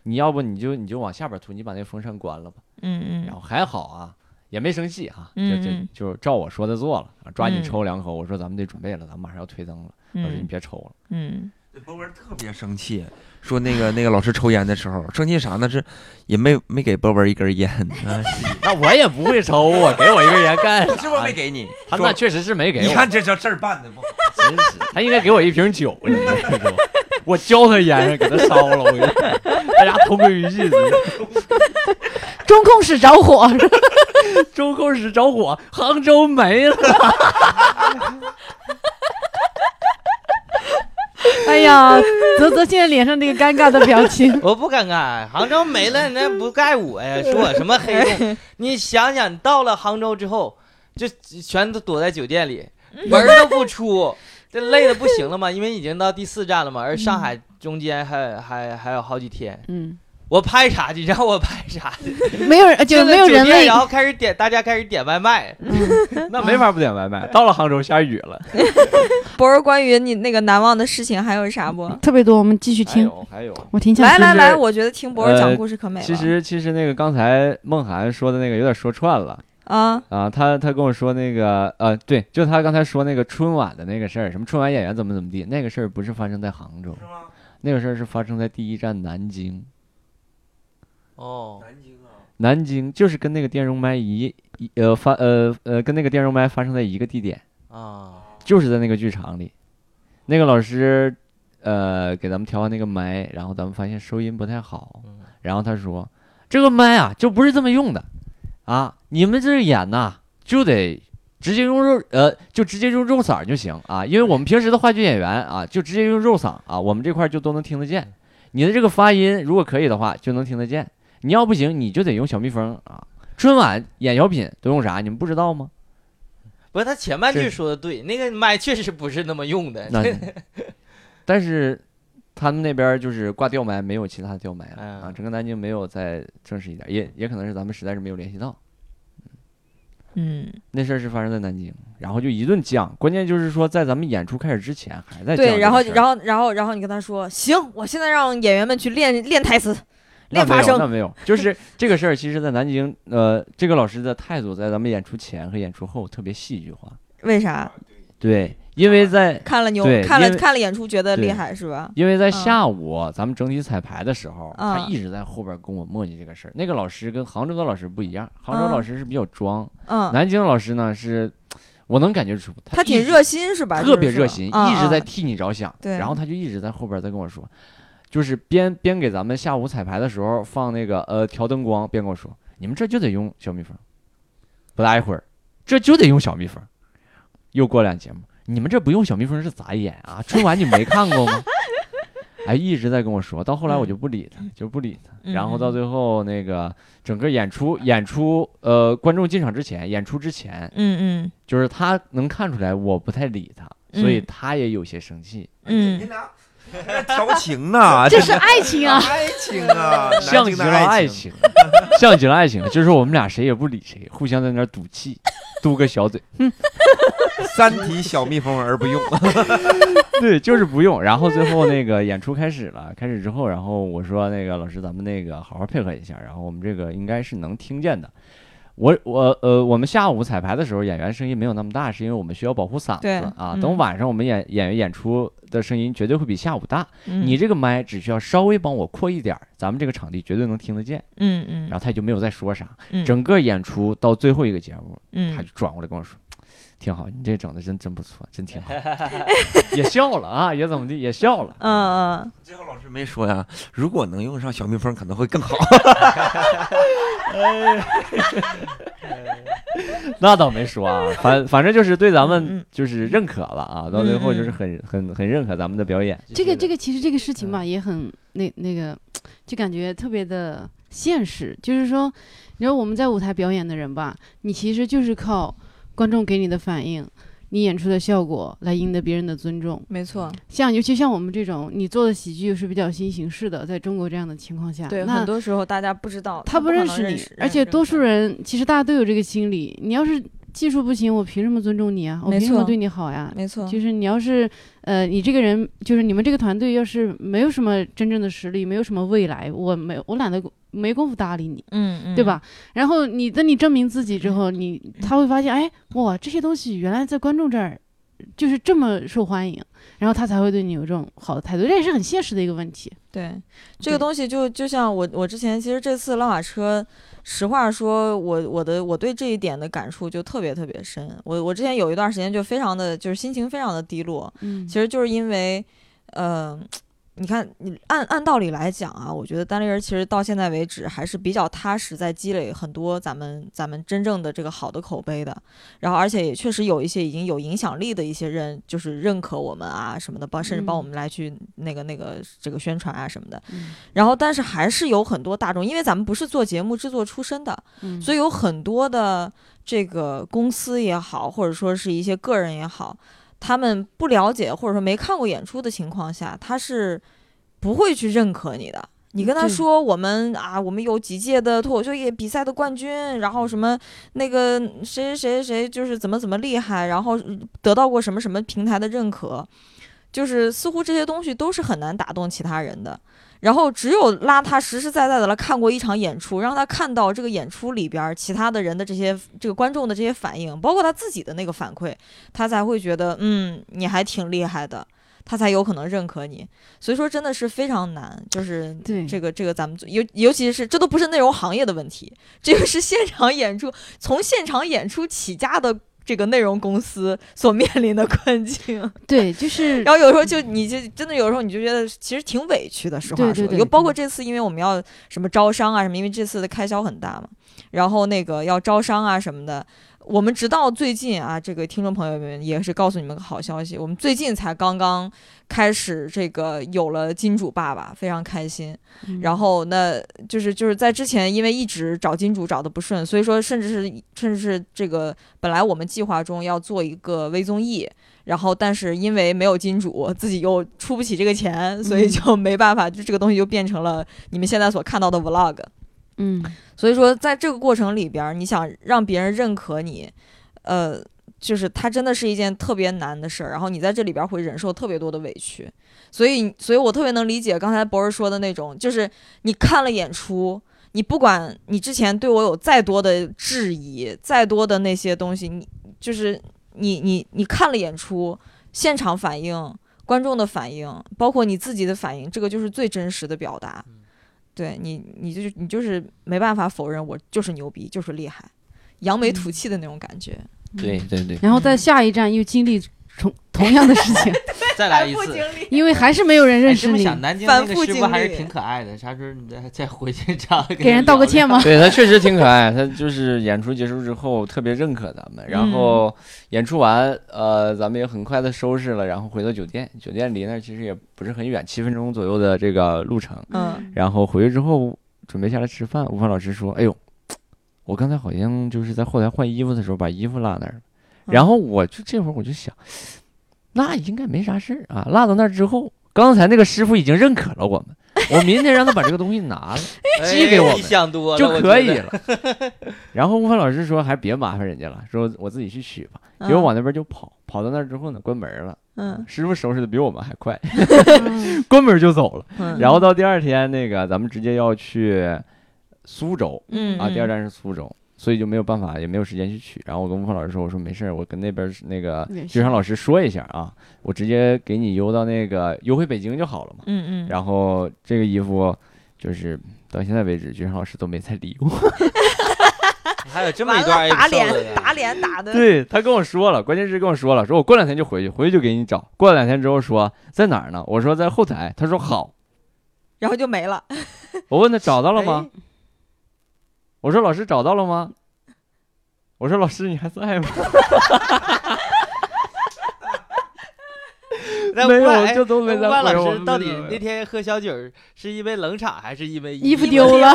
Speaker 4: 你要不你就你就往下边推，你把那风扇关了吧。
Speaker 1: 嗯嗯
Speaker 4: 然后还好啊，也没生气哈，就就
Speaker 1: 嗯嗯
Speaker 4: 就照我说的做了，抓紧
Speaker 1: 嗯
Speaker 4: 抽两口。我说咱们得准备了，咱们马上要推灯了。我说你
Speaker 1: 嗯
Speaker 4: 别抽了。
Speaker 1: 嗯，
Speaker 5: 博文特别生气，说那个那个老师抽烟的时候生气啥呢？是也没没给博文一根烟，啊
Speaker 4: 那我也不会抽啊，给我一根烟干啥？
Speaker 5: 是不是没给你？
Speaker 4: 他
Speaker 5: 说
Speaker 4: 那确实是没给我。
Speaker 5: 你看这这事儿办的不好。
Speaker 4: 真是，他应该给我一瓶酒，你知道吗？我教他烟上，给他烧了，我跟你说，大家同归于尽。
Speaker 2: 中控室着火，
Speaker 4: 中控室着火，杭州没了。
Speaker 2: 哎呀，泽泽现在脸上那个尴尬的表情，
Speaker 3: 我不尴尬，杭州没了，那不怪我呀，说我什么黑洞？你想想，你到了杭州之后，就全都躲在酒店里，门儿都不出，这累的不行了嘛，因为已经到第四站了嘛，而上海中间还还还有好几天，
Speaker 2: 嗯，
Speaker 3: 我拍啥去？你让我拍啥去？
Speaker 2: 没有人就没有人类
Speaker 3: 酒店然，后开始点，大家开始点外卖，
Speaker 4: 那没法不点外卖。到了杭州下雨了，
Speaker 1: 博儿，关于你那个难忘的事情还有啥不？
Speaker 2: 特别多，我们继续
Speaker 4: 还
Speaker 2: 听，
Speaker 4: 有还有。
Speaker 2: 我挺想听
Speaker 1: 来来来，我觉得听博儿讲
Speaker 4: 呃
Speaker 1: 故事可美了。
Speaker 4: 其实其实那个刚才梦涵说的那个有点说串了
Speaker 1: 啊，
Speaker 4: 啊，他他跟我说那个呃对，就他刚才说那个春晚的那个事儿，什么春晚演员怎么怎么地，那个事儿不是发生在杭州，那个事儿是发生在第一站南京。
Speaker 3: 哦，
Speaker 5: 南京啊，
Speaker 4: 南京就是跟那个电容麦一一呃发呃呃跟那个电容麦发生在一个地点，
Speaker 3: 啊，
Speaker 4: 就是在那个剧场里。那个老师，呃，给咱们调完那个麦，然后咱们发现收音不太好，
Speaker 3: 嗯。
Speaker 4: 然后他说这个麦啊就不是这么用的，啊，你们这演呐就得直接用肉，呃，就直接用肉嗓儿就行啊，因为我们平时的话剧演员啊就直接用肉嗓啊，我们这块儿就都能听得见，你的这个发音如果可以的话就能听得见，你要不行你就得用小蜜蜂啊。春晚演小品都用啥？你们不知道吗？
Speaker 3: 不是他前半句说的对，那个麦确实不是那么用的。
Speaker 4: 那 但是他们那边儿就是挂吊麦，没有其他的吊麦了啊。
Speaker 3: 嗯
Speaker 4: 整个南京没有再正式一点，也也可能是咱们实在是没有联系到。
Speaker 1: 嗯，
Speaker 4: 那事儿是发生在南京，然后就一顿犟。关键就是说，在咱们演出开始之前还在。
Speaker 1: 对，然后然后然后然后你跟他说，行，我现在让演员们去练练台词，练发声
Speaker 4: 那没有，就是 这个事儿，其实，在南京，呃，这个老师的态度在咱们演出前和演出后特别戏剧化。
Speaker 1: 为啥？
Speaker 4: 对，因为在
Speaker 1: 看了牛
Speaker 4: 对
Speaker 1: 看了看了演出觉得厉害是吧？
Speaker 4: 因为在
Speaker 1: 嗯
Speaker 4: 下午咱们整体彩排的时候，他
Speaker 1: 嗯
Speaker 4: 一直在后边跟我磨叽这个事儿。那个老师跟杭州的老师不一样，杭州
Speaker 1: 嗯
Speaker 4: 老师是比较装，
Speaker 1: 嗯，
Speaker 4: 南京老师呢是，我能感觉出
Speaker 1: 他挺热心是吧？
Speaker 4: 特别热心，一直在替你着想。
Speaker 1: 对
Speaker 4: 然后他就一直在后边在跟我说，就是边边给咱们下午彩排的时候放那个呃调灯光，边跟我说，你们这就得用小蜜蜂。不大一会儿，这就得用小蜜蜂。又过两节目，你们这不用小蜜蜂是咋演啊？春晚你没看过吗？哎，一直在跟我说，到后来我就不理他，就不理他。
Speaker 1: 嗯
Speaker 4: 然后到最后那个整个演出演出呃观众进场之前，演出之前，
Speaker 1: 嗯嗯
Speaker 4: 就是他能看出来我不太理他，所以
Speaker 1: 嗯
Speaker 4: 他也有些生气，
Speaker 1: 嗯，
Speaker 5: 俩调情呢，
Speaker 2: 这是爱情啊！
Speaker 5: 爱情啊，
Speaker 4: 像极了爱情，像极了爱情，就是我们俩谁也不理谁，互相在那儿赌气，嘟个小嘴，
Speaker 5: 三体小蜜蜂而不用。
Speaker 4: 对，就是不用。然后最后那个演出开始了，开始之后，然后我说那个老师，咱们那个好好配合一下，然后我们这个应该是能听见的。我我呃，我们下午彩排的时候，演员声音没有那么大，是因为我们需要保护嗓子啊。
Speaker 1: 嗯
Speaker 4: 等晚上我们演演员演出的声音绝对会比下午大。
Speaker 1: 嗯
Speaker 4: 你这个麦只需要稍微帮我扩一点儿，咱们这个场地绝对能听得见。
Speaker 1: 嗯嗯
Speaker 4: 然后他就没有再说啥。
Speaker 1: 嗯
Speaker 4: 整个演出到最后一个节目，他
Speaker 1: 嗯
Speaker 4: 就转过来跟我说：“挺好，你这整的真真不错，真挺好。” 也笑了啊，也怎么的，也笑了。
Speaker 1: 嗯嗯，
Speaker 5: 最后老师没说呀，如果能用上小蜜蜂，可能会更好。
Speaker 4: 那倒没说啊，反反正就是对咱
Speaker 1: 嗯
Speaker 4: 们
Speaker 1: 嗯
Speaker 4: 就是认可了啊，到最后就是很很很认可咱们的表演。
Speaker 2: 这个这个其实这个事情吧，也很那那个，就感觉特别的现实。就是说，你知道我们在舞台表演的人吧，你其实就是靠观众给你的反应，你演出的效果来赢得别人的尊重。
Speaker 1: 没错，
Speaker 2: 像尤其像我们这种，你做的喜剧是比较新形式的，在中国这样的情况下，
Speaker 1: 对，
Speaker 2: 那
Speaker 1: 很多时候大家不知道，
Speaker 2: 他
Speaker 1: 不
Speaker 2: 认识你
Speaker 1: 识，
Speaker 2: 而且多数
Speaker 1: 人
Speaker 2: 人其实大家都有这个心理。你要是技术不行，我凭什么尊重你啊？我凭什么对你好呀？
Speaker 1: 没错，
Speaker 2: 就是你要是呃，你这个人就是你们这个团队要是没有什么真正的实力，没有什么未来，我没我懒得没工夫搭理你，
Speaker 1: 嗯嗯，
Speaker 2: 对吧？然后你等你证明自己之后，你他会发现，哎，哇，这些东西原来在观众这儿就是这么受欢迎，然后他才会对你有这种好的态度，这也是很现实的一个问题。
Speaker 1: 对，这个东西就就像我我之前其实这次拉马车，实话说，我我的我对这一点的感触就特别特别深。我我之前有一段时间就非常的就是心情非常的低落，
Speaker 2: 嗯
Speaker 1: 其实就是因为，呃，你看你按按道理来讲啊，我觉得单立人其实到现在为止还是比较踏实，在积累很多咱们咱们真正的这个好的口碑的。然后而且也确实有一些已经有影响力的一些人，就是认可我们啊什么的，帮甚至帮我
Speaker 2: 嗯
Speaker 1: 们来去那个那个这个宣传啊什么的。
Speaker 2: 嗯
Speaker 1: 然后，但是还是有很多大众，因为咱们不是做节目制作出身的，
Speaker 2: 嗯，
Speaker 1: 所以有很多的这个公司也好，或者说是一些个人也好，他们不了解或者说没看过演出的情况下，他是不会去认可你的。你跟他说我们啊，我们有几届的脱口秀业比赛的冠军，然后什么那个谁谁谁谁就是怎么怎么厉害，然后得到过什么什么平台的认可，就是似乎这些东西都是很难打动其他人的。然后只有拉他实实在在的来看过一场演出，让他看到这个演出里边儿其他的人的这些这个观众的这些反应，包括他自己的那个反馈，他才会觉得嗯你还挺厉害的，他才有可能认可你。所以说真的是非常难，就是
Speaker 2: 对
Speaker 1: 这个这个咱们尤尤其是这都不是内容行业的问题，这个是现场演出从现场演出起家的。这个内容公司所面临的困境。
Speaker 2: 对，就是
Speaker 1: 然后有时候就你就真的有时候你就觉得其实挺委屈的，实话说。
Speaker 2: 对对对
Speaker 1: 有包括这次，因为我们要什么招商啊什么，因为这次的开销很大嘛，然后那个要招商啊什么的。我们直到最近啊，这个听众朋友们也是告诉你们个好消息，我们最近才刚刚开始这个有了金主爸爸，非常开心。
Speaker 2: 嗯
Speaker 1: 然后那就是就是在之前，因为一直找金主找的不顺，所以说甚至是甚至是这个本来我们计划中要做一个微综艺，然后但是因为没有金主，自己又出不起这个钱，所以就没办法，就这个东西就变成了你们现在所看到的 vlog。
Speaker 2: 嗯
Speaker 1: 所以说，在这个过程里边，你想让别人认可你，呃，就是它真的是一件特别难的事儿。然后你在这里边会忍受特别多的委屈，所以，所以我特别能理解刚才博士说的那种，就是你看了演出，你不管你之前对我有再多的质疑，再多的那些东西，你就是你你你看了演出，现场反应、观众的反应，包括你自己的反应，这个就是最真实的表达。对你，你就是你就是没办法否认我就是牛逼，就是厉害，扬眉吐气的那种感觉。
Speaker 3: 对对对，
Speaker 2: 然后在下一站又经历同同样的事情，
Speaker 3: 再来一次。
Speaker 2: 因为还是没有人认
Speaker 3: 哎，
Speaker 2: 识你，
Speaker 3: 想，南京
Speaker 1: 反复
Speaker 3: 那个师傅还是挺可爱的。啥时候你再再回去找他
Speaker 2: 给人道个歉吗？
Speaker 4: 对他确实挺可爱，他就是演出结束之后特别认可咱们，然后演出完，呃，咱们也很快的收拾了，然后回到酒店，酒店离那儿其实也不是很远，七分钟左右的这个路程。
Speaker 1: 嗯
Speaker 4: 然后回去之后准备下来吃饭，吴凡老师说：“哎呦，我刚才好像就是在后台换衣服的时候把衣服落那儿了。”
Speaker 1: 嗯
Speaker 4: 然后我就这会儿我就想，那应该没啥事儿啊。落到那儿之后，刚才那个师傅已经认可了我们，我明天让他把这个东西拿了。寄给我们就可以了。然后吴凡老师说还别麻烦人家了，说我自己去取吧。结果往那边就跑，跑到那儿之后呢，关门了。
Speaker 1: 嗯
Speaker 4: 师傅收拾的比我们还快，
Speaker 2: 嗯
Speaker 4: 关门就走了。
Speaker 1: 嗯，
Speaker 4: 然后到第二天，那个咱们直接要去苏州
Speaker 1: 嗯
Speaker 4: 啊，第二站是苏州。所以就没有办法，也没有时间去取。然后我跟吴峰老师说：“我说没事儿，我跟那边那个
Speaker 2: 联系
Speaker 4: 剧场老师说一下啊，我直接给你邮到那个邮回北京就好了嘛。
Speaker 1: 嗯嗯，
Speaker 4: 然后这个衣服就是到现在为止，剧场老师都没再理我。
Speaker 3: 还有这么一段
Speaker 1: 打脸打脸打的，
Speaker 4: 对他跟我说了，关键是跟我说了，说我过两天就回去，回去就给你找。过两天之后说在哪儿呢？我说在后台，他说好。
Speaker 1: 然后就没了。
Speaker 4: 我问他找到了吗？
Speaker 3: 哎
Speaker 4: 我说老师找到了吗？我说老师你还在吗？没有，就都没在回我
Speaker 3: 老师到底那天喝小酒是因为冷场还是因为
Speaker 2: 衣服
Speaker 3: 服
Speaker 2: 丢了，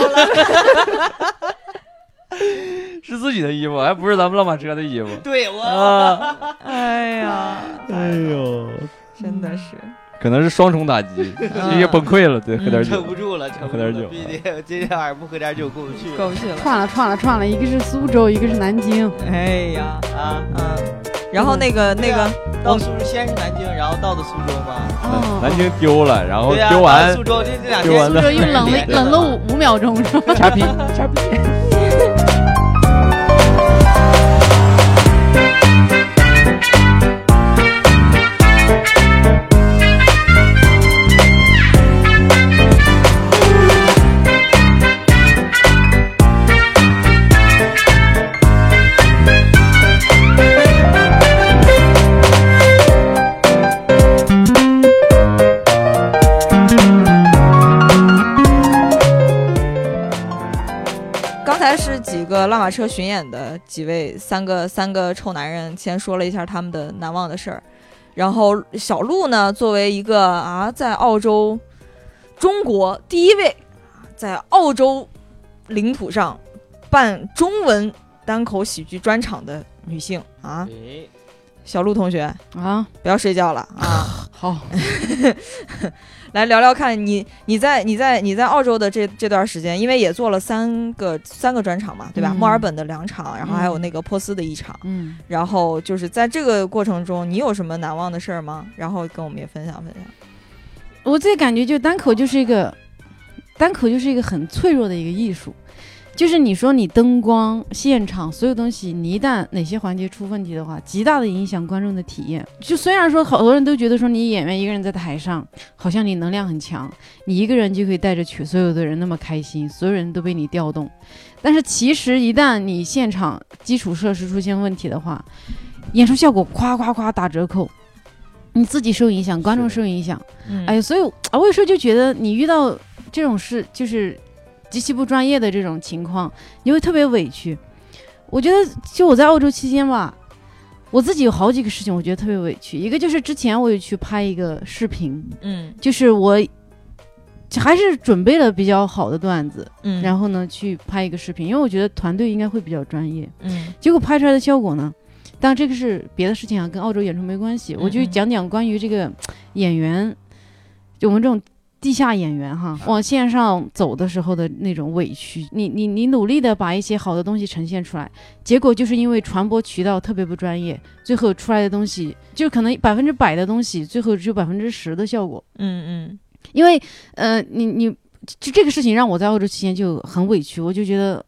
Speaker 4: 是自己的衣服，还不是咱们浪马车的衣服
Speaker 3: 对我
Speaker 4: 啊！
Speaker 1: 哎呀，
Speaker 4: 哎呦，
Speaker 1: 真的是，
Speaker 4: 可能是双重打击，直接崩溃了。对，喝点酒
Speaker 3: 撑。不住了，撑不住了，
Speaker 4: 喝点酒
Speaker 3: 毕竟今天晚上不喝点酒过不去了
Speaker 1: 过不去了。
Speaker 2: 串了串了串了，一个是苏州，一个是南京，
Speaker 1: 哎呀，
Speaker 3: 啊！
Speaker 1: 啊，然后那个那个
Speaker 3: 到苏州先是南京，然后到的苏州嘛。
Speaker 2: 哦
Speaker 4: 南京丢了，然后，丢完
Speaker 3: 苏州这这两
Speaker 4: 丢完
Speaker 3: 天
Speaker 2: 苏州又冷了冷了五五秒钟是吧？
Speaker 4: 掐皮掐皮。
Speaker 1: 个拉马车巡演的几位三个三个臭男人，先说了一下他们的难忘的事儿。然后小鹿呢，作为一个啊，在澳洲中国第一位啊在澳洲领土上办中文单口喜剧专场的女性啊，
Speaker 3: 哎
Speaker 1: 小鹿同学，
Speaker 2: 啊，
Speaker 1: 不要睡觉了啊！
Speaker 2: 好，
Speaker 1: 来聊聊看你你在你在你在澳洲的这这段时间，因为也做了三个三个专场嘛，对吧？
Speaker 2: 嗯
Speaker 1: 墨尔本的两场，然后还有那个珀斯的一场，
Speaker 2: 嗯，
Speaker 1: 然后就是在这个过程中，你有什么难忘的事儿吗？然后跟我们也分享分享。
Speaker 2: 我自己感觉就单口就是一个单口就是一个很脆弱的一个艺术，就是你说你灯光、现场所有东西，你一旦哪些环节出问题的话，极大的影响观众的体验。就虽然说好多人都觉得说你演员一个人在台上，好像你能量很强，你一个人就可以带着全所有的人那么开心，所有人都被你调动，但是其实一旦你现场基础设施出现问题的话，演出效果夸夸夸打折扣，你自己受影响，观众受影响。
Speaker 1: 嗯
Speaker 2: 哎呀，所以啊，我有时候就觉得你遇到这种事，就是极其不专业的这种情况，你会特别委屈。我觉得，就我在澳洲期间吧，我自己有好几个事情，我觉得特别委屈。一个就是之前我有去拍一个视频，
Speaker 1: 嗯
Speaker 2: 就是我还是准备了比较好的段子，
Speaker 1: 嗯，
Speaker 2: 然后呢去拍一个视频，因为我觉得团队应该会比较专业。
Speaker 1: 嗯
Speaker 2: 结果拍出来的效果呢，当然这个是别的事情啊，跟澳洲演出没关系。我就讲讲关于这个演员，就我们这种地下演员哈，往线上走的时候的那种委屈。你你你努力的把一些好的东西呈现出来，结果就是因为传播渠道特别不专业，最后出来的东西就可能百分之百的东西，最后只有百分之十的效果。
Speaker 1: 嗯嗯
Speaker 2: 因为呃，你你就这个事情让我在澳洲期间就很委屈，我就觉得，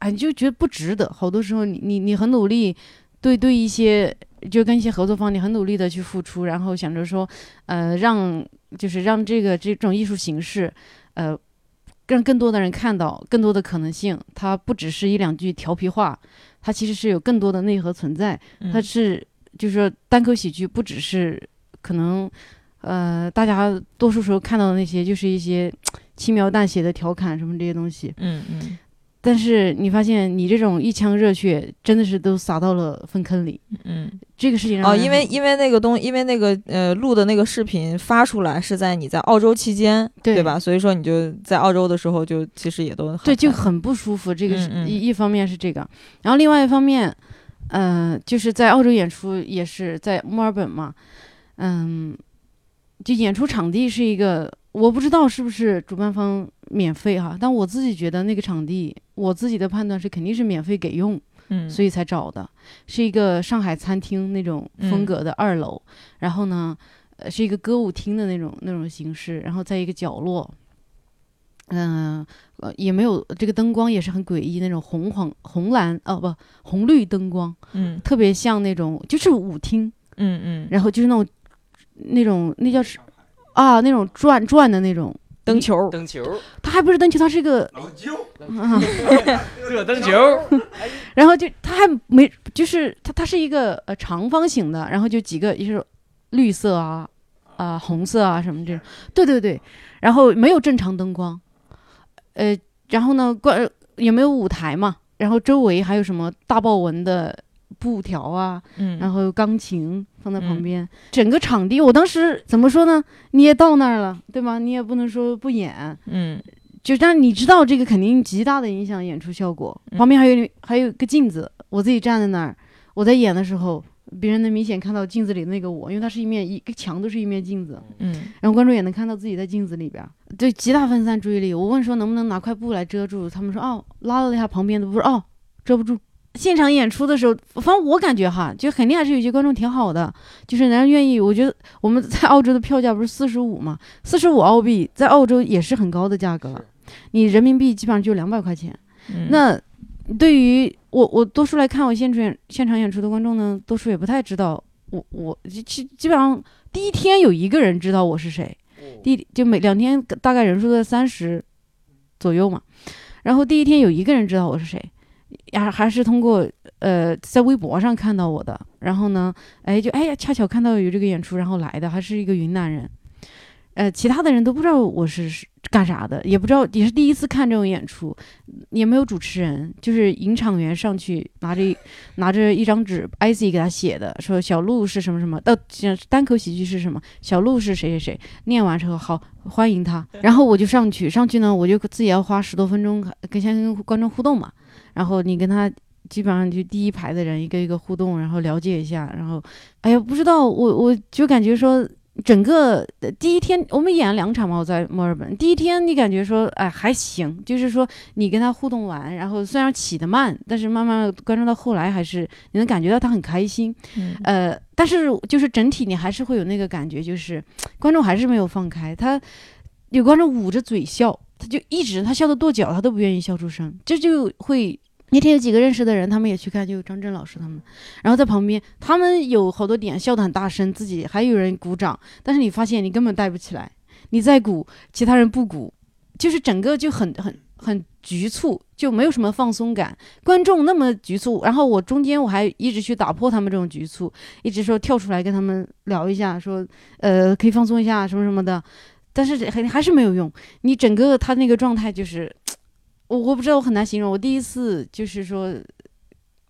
Speaker 2: 哎，你就觉得不值得。好多时候你你你很努力，对对一些就跟一些合作方，你很努力的去付出，然后想着说，呃，让就是让这个这种艺术形式，呃。让更多的人看到更多的可能性，它不只是一两句调皮话，它其实是有更多的内核存在。
Speaker 1: 嗯，
Speaker 2: 它是就是说单口喜剧不只是可能，呃，大家多数时候看到的那些就是一些 轻描淡写的调侃什么这些东西，
Speaker 1: 嗯嗯
Speaker 2: 但是你发现你这种一腔热血真的是都撒到了粪坑里，
Speaker 1: 嗯。
Speaker 2: 这个事情让
Speaker 1: 哦，因为因为那个东，因为那个呃录的那个视频发出来是在你在澳洲期间，
Speaker 2: 对
Speaker 1: 吧？所以说你就在澳洲的时候就其实也都很
Speaker 2: 对就很不舒服。这个是
Speaker 1: 嗯嗯
Speaker 2: 一一方面是这个，然后另外一方面，嗯，就是在澳洲演出也是在墨尔本嘛，嗯，就演出场地是一个，我不知道是不是主办方免费哈，但我自己觉得那个场地，我自己的判断是肯定是免费给用，
Speaker 1: 嗯，
Speaker 2: 所以才找的，是一个上海餐厅那种风
Speaker 1: 嗯
Speaker 2: 格的二楼，然后呢，呃，是一个歌舞厅的那种那种形式，然后在一个角落，嗯、呃，也没有这个灯光也是很诡异，那种红黄红蓝哦不红绿灯光，
Speaker 1: 嗯。
Speaker 2: 特别像那种就是舞厅，
Speaker 1: 嗯嗯。
Speaker 2: 然后就是那种那种那叫是啊那种转转的那种，
Speaker 1: 灯球，
Speaker 3: 灯球，
Speaker 2: 它还不是灯球，它是一个
Speaker 5: 老舅，
Speaker 2: 啊。
Speaker 3: 热灯球，
Speaker 2: 然后就它还没，就是它它是一个呃长方形的，然后就几个就是绿色啊啊、红色啊什么这种，对对对，然后没有正常灯光，呃，然后呢关也没有舞台嘛，然后周围还有什么大豹纹的布条啊，
Speaker 1: 嗯，
Speaker 2: 然后钢琴放在旁
Speaker 1: 嗯
Speaker 2: 边，整个场地我当时怎么说呢？你也到那儿了，对吧？你也不能说不演，
Speaker 1: 嗯
Speaker 2: 就但你知道这个肯定极大的影响演出效果。
Speaker 1: 嗯
Speaker 2: 旁边还有还有个镜子，我自己站在那儿，我在演的时候，别人能明显看到镜子里那个我，因为它是一面一个墙都是一面镜子，
Speaker 1: 嗯
Speaker 2: 然后观众也能看到自己在镜子里边儿，对，极大分散注意力。我问说能不能拿块布来遮住，他们说哦，拉了一下旁边的布，哦，遮不住。现场演出的时候，反正我感觉哈，就肯定还是有些观众挺好的，就是人家愿意。我觉得我们在澳洲的票价不是四十五嘛，四十五澳币在澳洲也是很高的价格。了，你人民币基本上就两百块钱。
Speaker 1: 嗯，
Speaker 2: 那对于我，我多数来看我现场演现场演出的观众呢，多数也不太知道我我基基本上第一天有一个人知道我是谁，第就每两天大概人数在三十左右嘛，然后第一天有一个人知道我是谁，呀还是通过呃在微博上看到我的，然后呢，哎就哎呀恰巧看到有这个演出，然后来的还是一个云南人。呃，其他的人都不知道我是干啥的，也不知道，也是第一次看这种演出，也没有主持人，就是引场员上去拿着拿着一张纸，IC 给他写的，说小鹿是什么什么，呃，单口喜剧是什么，小鹿是谁谁谁，念完之后好欢迎他，然后我就上去，上去呢我就自己要花十多分钟跟先跟观众互动嘛，然后你跟他基本上就第一排的人一个一个互动，然后了解一下，然后哎呀不知道我我就感觉说。整个呃第一天我们演了两场嘛，我在墨尔本。第一天你感觉说，哎还行，就是说你跟他互动完，然后虽然起得慢，但是慢慢观众到后来还是你能感觉到他很开心。
Speaker 1: 嗯
Speaker 2: 呃，但是就是整体你还是会有那个感觉，就是观众还是没有放开，他有观众捂着嘴笑，他就一直他笑得跺脚，他都不愿意笑出声，这就会。那天有几个认识的人，他们也去看，就张震老师他们，然后在旁边，他们有好多点笑得很大声，自己还有人鼓掌，但是你发现你根本带不起来，你在鼓，其他人不鼓，就是整个就很很很局促，就没有什么放松感。观众那么局促，然后我中间我还一直去打破他们这种局促，一直说跳出来跟他们聊一下，说呃可以放松一下什么什么的，但是还还是没有用。你整个他那个状态就是，我我不知道，我很难形容。我第一次就是说，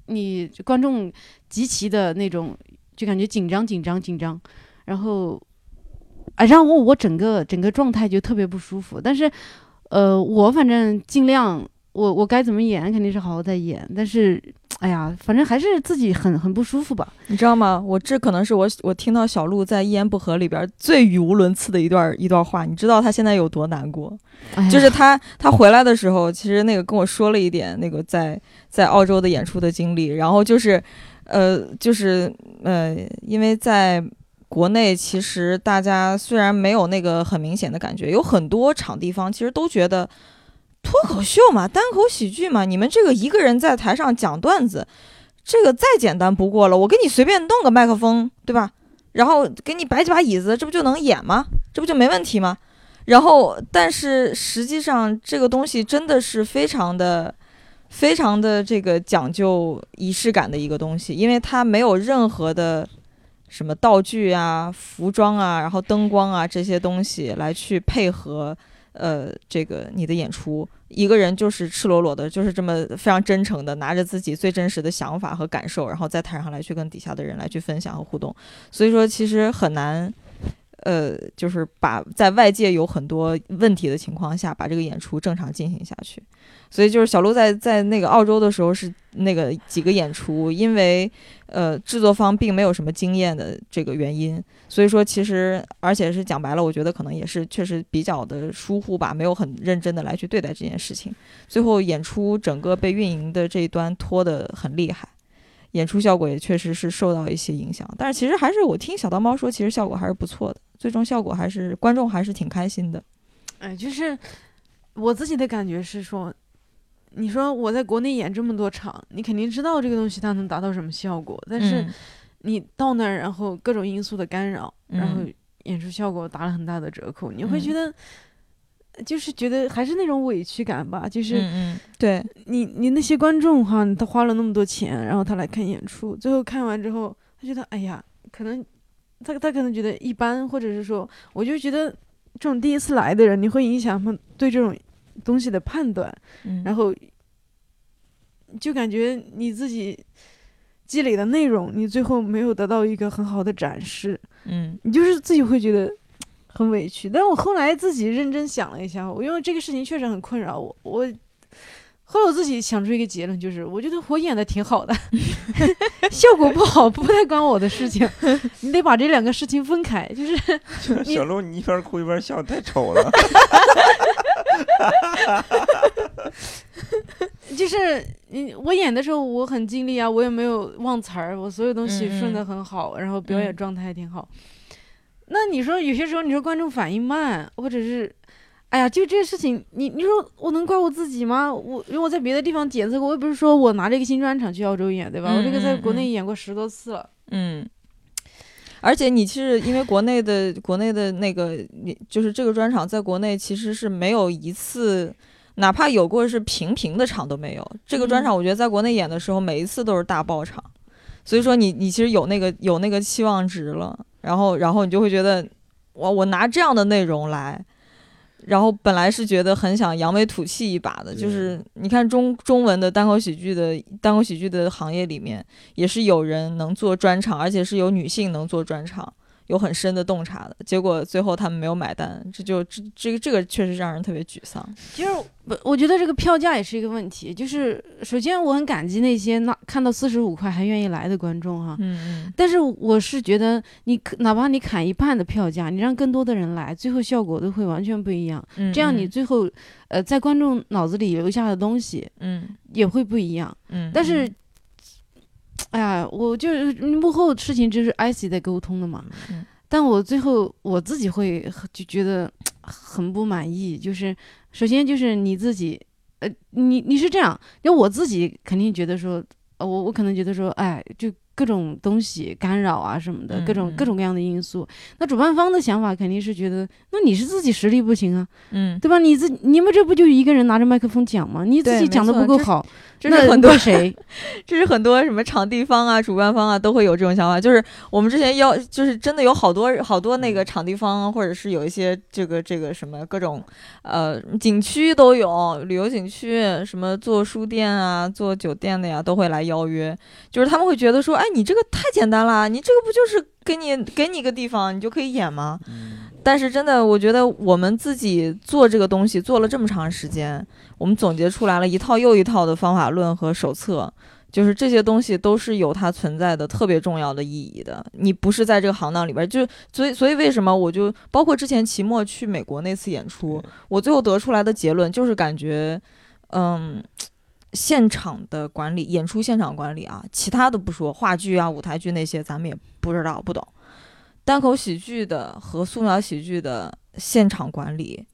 Speaker 2: 你观众极其的那种，就感觉紧张紧张紧张，然后啊让我我整个整个状态就特别不舒服。但是呃，我反正尽量，我我该怎么演肯定是好好在演，但是哎呀，反正还是自己很很不舒服吧。
Speaker 1: 你知道吗？我这可能是我我听到小鹿在《一言不合》里边最语无伦次的一段一段话。你知道他现在有多难过？
Speaker 2: 哎
Speaker 1: 就是他他回来的时候，其实那个跟我说了一点那个在在澳洲的演出的经历，然后就是呃就是呃，因为在国内其实大家虽然没有那个很明显的感觉，有很多场地方其实都觉得脱口秀嘛，单口喜剧嘛，你们这个一个人在台上讲段子，这个再简单不过了，我给你随便弄个麦克风，对吧？然后给你摆几把椅子，这不就能演吗？这不就没问题吗？然后，但是实际上这个东西真的是非常的、非常的这个讲究仪式感的一个东西，因为它没有任何的什么道具啊、服装啊，然后灯光啊这些东西来去配合呃这个你的演出。一个人就是赤裸裸的，就是这么非常真诚的拿着自己最真实的想法和感受，然后在台上来去跟底下的人来去分享和互动。所以说，其实很难。呃，就是把在外界有很多问题的情况下，把这个演出正常进行下去。所以就是小鹿在在那个澳洲的时候是那个几个演出，因为呃制作方并没有什么经验的这个原因，所以说其实而且是讲白了，我觉得可能也是确实比较的疏忽吧，没有很认真的来去对待这件事情。最后演出整个被运营的这一端拖得很厉害。演出效果也确实是受到一些影响，但是其实还是我听小刀猫说，其实效果还是不错的，最终效果还是观众还是挺开心的。
Speaker 2: 哎，就是我自己的感觉是说，你说我在国内演这么多场，你肯定知道这个东西它能达到什么效果，但是
Speaker 1: 嗯
Speaker 2: 你到那儿，然后各种因素的干扰，然后
Speaker 1: 嗯
Speaker 2: 演出效果打了很大的折扣，你会觉
Speaker 1: 嗯
Speaker 2: 得。就是觉得还是那种委屈感吧，就是
Speaker 1: 嗯嗯，对，
Speaker 2: 你你那些观众哈，他花了那么多钱，然后他来看演出，最后看完之后，他觉得哎呀，可能他他可能觉得一般，或者是说，我就觉得这种第一次来的人，你会影响他们对这种东西的判断，
Speaker 1: 嗯
Speaker 2: 然后就感觉你自己积累的内容，你最后没有得到一个很好的展示，
Speaker 1: 嗯。
Speaker 2: 你就是自己会觉得很委屈。但我后来自己认真想了一下，我因为这个事情确实很困扰我，我后来我自己想出一个结论，就是我觉得我演的挺好的，效果不好不太关我的事情，你得把这两个事情分开，就是
Speaker 5: 小鹿，你一边哭一边笑，太丑了。
Speaker 2: 就是你我演的时候我很尽力啊，我也没有忘词儿，我所有东西顺的很好，然后表演
Speaker 1: 嗯
Speaker 2: 状态挺好。那你说有些时候你说观众反应慢，或者是，哎呀，就这个事情，你你说我能怪我自己吗？我因为我在别的地方检测过，我又不是说我拿这个新专场去澳洲演，对吧？我这个在国内
Speaker 1: 嗯
Speaker 2: 演过十多次了。
Speaker 1: 嗯。而且你是因为国内的国内的那个，你就是这个专场在国内其实是没有一次，哪怕有过是平平的场都没有。这个专场我觉得在国内演的时候，每一次都是大爆场，所以说你你其实有那个有那个期望值了，然后然后你就会觉得，我我拿这样的内容来，然后本来是觉得很想扬眉吐气一把的，就是你看中中文的单口喜剧的单口喜剧的行业里面，也是有人能做专场，而且是有女性能做专场，有很深的洞察的。结果最后他们没有买单，这就这这个这个确实让人特别沮丧。
Speaker 2: 其实我我觉得这个票价也是一个问题。就是首先我很感激那些那看到四十五块还愿意来的观众哈，
Speaker 1: 嗯
Speaker 2: 但是我是觉得你可哪怕你砍一半的票价，你让更多的人来，最后效果都会完全不一样。
Speaker 1: 嗯，
Speaker 2: 这样你最后呃在观众脑子里留下的东西
Speaker 1: 嗯
Speaker 2: 也会不一样。
Speaker 1: 嗯，
Speaker 2: 但是，哎呀，我就是幕后事情就是 IC 在沟通的嘛。
Speaker 1: 嗯
Speaker 2: 但我最后我自己会就觉得 很不满意，就是首先就是你自己，呃，你你是这样，就我自己肯定觉得说，呃，我我可能觉得说，哎，就各种东西干扰啊什么的，
Speaker 1: 嗯
Speaker 2: 各种
Speaker 1: 嗯
Speaker 2: 各种各样的因素。那主办方的想法肯定是觉得，那你是自己实力不行啊，
Speaker 1: 嗯，
Speaker 2: 对吧？你自你们这不就一个人拿着麦克风讲吗？你自己讲的不够好，
Speaker 1: 这是
Speaker 2: 那
Speaker 1: 很多
Speaker 2: 谁？
Speaker 1: 这是很多什么场地方啊、主办方啊都会有这种想法。就是我们之前要，就是真的有好多好多那个场地方啊，或者是有一些这个这个什么各种呃景区都有，旅游景区什么做书店啊、做酒店的呀，都会来邀约。就是他们会觉得说，哎，你这个太简单了，你这个不就是给你给你一个地方，你就可以演吗？但是真的，我觉得我们自己做这个东西做了这么长时间，我们总结出来了一套又一套的方法论和手册，就是这些东西都是有它存在的特别重要的意义的。你不是在这个行当里边，就所以所以为什么我就包括之前期末去美国那次演出，我最后得出来的结论就是感觉，嗯。现场的管理，演出现场管理啊，其他的不说，话剧啊、舞台剧那些咱们也不知道不懂。单口喜剧的和素描喜剧的现场管理，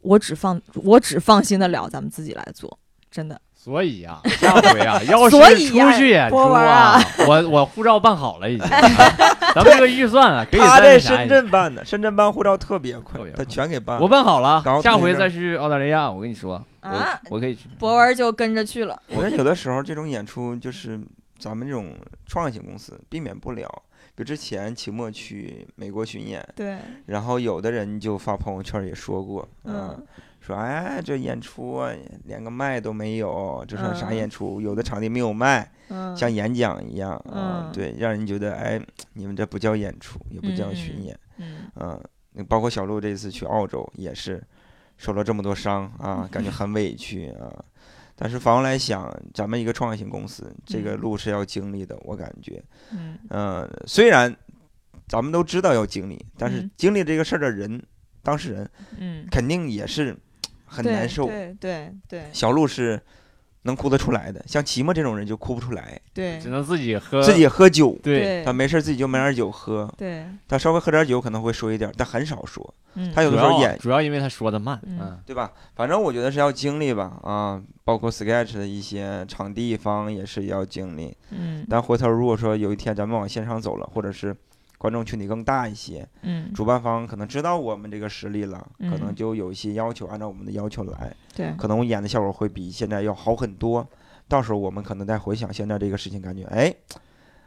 Speaker 1: 我只放我只放心的了咱们自己来做，真的。
Speaker 4: 所以呀、下回啊，要是出去演出啊
Speaker 1: 啊，
Speaker 4: 我我护照办好了已经，咱们这个预算啊，可以
Speaker 5: 他在深圳办的，深圳办护照特别快，他全给办了。
Speaker 4: 我办好了，下回再去澳大利亚，我跟你说，
Speaker 1: 啊
Speaker 4: 我我可以去。
Speaker 1: 博文就跟着去了。
Speaker 5: 我觉得有的时候这种演出就是咱们这种创业型公司避免不了。比如之前期末去美国巡演，
Speaker 1: 对，
Speaker 5: 然后有的人就发朋友圈也说过，
Speaker 1: 嗯
Speaker 5: 嗯，说哎这演出啊连个麦都没有，这算啥
Speaker 1: 嗯
Speaker 5: 演出？有的场地没有麦，
Speaker 1: 嗯，
Speaker 5: 像演讲一样啊，
Speaker 1: 嗯
Speaker 5: 对，让人觉得哎你们这不叫演出，也不叫
Speaker 1: 嗯
Speaker 5: 巡演，
Speaker 1: 嗯
Speaker 5: 包括小鹿这次去澳洲也是受了这么多伤啊，感觉很委屈啊。但是反过来想，咱们一个创业型公司，这个
Speaker 1: 嗯。
Speaker 5: 路是要经历的，我感觉，
Speaker 1: 嗯。
Speaker 5: 嗯，虽然咱们都知道要经历，但是
Speaker 1: 嗯。
Speaker 5: 经历这个事儿的人，当事人
Speaker 1: 嗯，
Speaker 5: 肯定也是很难受。
Speaker 1: 对对对。
Speaker 5: 小鹿是能哭得出来的，像齐墨这种人就哭不出来，
Speaker 1: 对
Speaker 4: 只能自己喝，
Speaker 5: 自己喝酒，
Speaker 4: 对，
Speaker 5: 他没事儿自己就买点酒喝，
Speaker 1: 对，
Speaker 5: 他稍微喝点酒可能会说一点，但很少说。
Speaker 1: 嗯，
Speaker 5: 他有的时候演
Speaker 4: 主要因为他说的慢，
Speaker 1: 嗯
Speaker 4: 嗯，
Speaker 5: 对吧？反正我觉得是要经历吧，啊，包括 Sketch 的一些场地方也是要经历。
Speaker 1: 嗯
Speaker 5: 但回头如果说有一天咱们往线上走了，或者是观众群体更大一些，
Speaker 1: 嗯，
Speaker 5: 主办方可能知道我们这个实力了，可能
Speaker 1: 嗯
Speaker 5: 就有一些要求，按照我们的要求来，
Speaker 1: 对，
Speaker 5: 可能我演的效果会比现在要好很多。到时候我们可能再回想现在这个事情，感觉哎，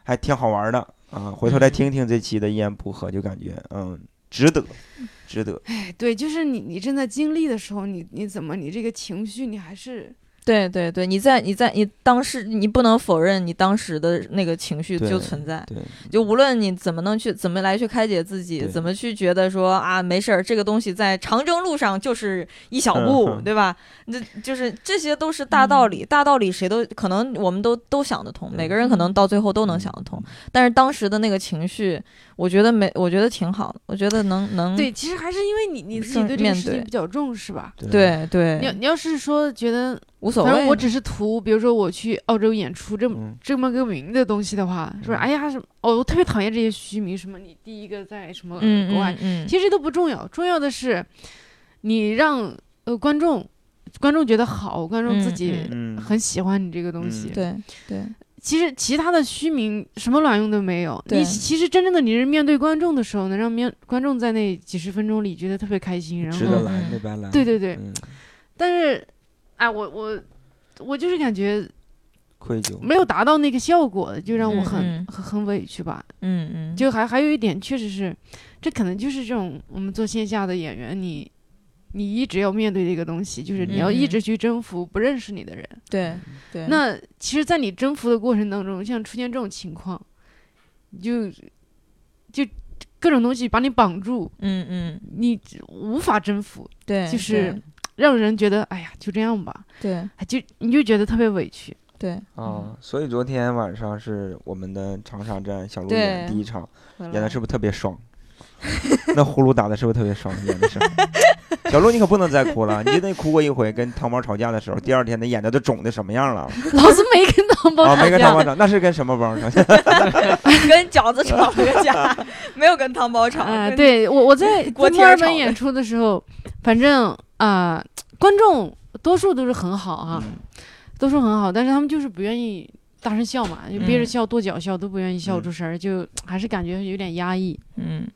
Speaker 5: 还挺好玩的啊。回头再
Speaker 1: 嗯
Speaker 5: 听听这期的一言不合，就感觉嗯，值得，值得。
Speaker 2: 哎，对，就是你你正在经历的时候，你你怎么你这个情绪你还是
Speaker 1: 对对对，你在你在你当时你不能否认你当时的那个情绪就存在，
Speaker 5: 对，
Speaker 1: 就无论你怎么能去怎么来去开解自己，怎么去觉得说啊没事儿，这个东西在长征路上就是一小
Speaker 5: 嗯
Speaker 1: 步，
Speaker 5: 嗯
Speaker 1: 对吧？那就是这些都是大道理，大道理谁都可能我们都都想得通，每个人可能到最后都能想得通。但是当时的那个情绪，我觉得没，我觉得挺好的，我觉得能能
Speaker 2: 对，其实还是因为你你自己对这个事情比较重视吧。
Speaker 1: 对对，
Speaker 2: 你要你要是说觉得，
Speaker 1: 无所谓。
Speaker 2: 反正我只是图，比如说我去澳洲演出这么
Speaker 5: 嗯
Speaker 2: 这么个名的东西的话，是不是？
Speaker 5: 嗯
Speaker 2: 哎呀，什么？哦，我特别讨厌这些虚名，什么你第一个在什么
Speaker 1: 嗯
Speaker 2: 国外，
Speaker 1: 嗯嗯，
Speaker 2: 其实都不重要，重要的是你让呃观众观众觉得好，观众自己
Speaker 5: 嗯，
Speaker 2: 很喜欢你这个东西。
Speaker 5: 嗯
Speaker 1: 对对
Speaker 2: 其实其他的虚名什么卵用都没有。你其实真正的你是面对观众的时候，能让面观众在那几十分钟里觉得特别开心，然后
Speaker 5: 值得来
Speaker 1: 嗯
Speaker 5: 没白来。
Speaker 2: 对对对。
Speaker 5: 嗯，
Speaker 2: 但是，哎，我我我就是感觉
Speaker 5: 愧疚。
Speaker 2: 没有达到那个效果，就让我很、很很委屈吧。
Speaker 1: 嗯嗯，
Speaker 2: 就还还有一点，确实是，这可能就是这种我们做线下的演员，你你一直要面对这个东西，就是你要一
Speaker 1: 嗯
Speaker 2: 直去征服不认识你的人。
Speaker 1: 对对，
Speaker 2: 那其实，在你征服的过程当中，像出现这种情况，你就就各种东西把你绑住，
Speaker 1: 嗯嗯。
Speaker 2: 你无法征服，
Speaker 1: 对，
Speaker 2: 就是让人觉得哎呀，就这样吧，
Speaker 1: 对。
Speaker 2: 哎就你就觉得特别委屈。
Speaker 1: 对。
Speaker 5: 啊，所以昨天晚上是我们的长沙站小鹿
Speaker 1: 对。
Speaker 5: 演第一场，演的是不是特别爽？那呼噜打的是不是特别爽？演的是。小鹿，你可不能再哭了！你记得你哭过一回，跟汤包吵架的时候，第二天那眼睛都肿的什么样了？
Speaker 2: 老子没跟汤包
Speaker 5: 啊，
Speaker 2: 吵
Speaker 5: 没跟汤包。吵，那是跟什么包吵架？
Speaker 1: 跟饺子吵了个架，没有跟汤包吵。
Speaker 2: 啊，
Speaker 1: 跟，
Speaker 2: 对我我在
Speaker 1: 锅
Speaker 2: 在墨尔
Speaker 1: 贴儿炒的
Speaker 2: 本演出的时候，反正啊、观众多数都是很好啊，
Speaker 5: 嗯
Speaker 2: 都说很好，但是他们就是不愿意大声笑嘛，就憋着
Speaker 1: 嗯
Speaker 2: 笑、跺脚笑都不愿意笑
Speaker 5: 嗯
Speaker 2: 出声儿，就还是感觉有点压抑。
Speaker 1: 嗯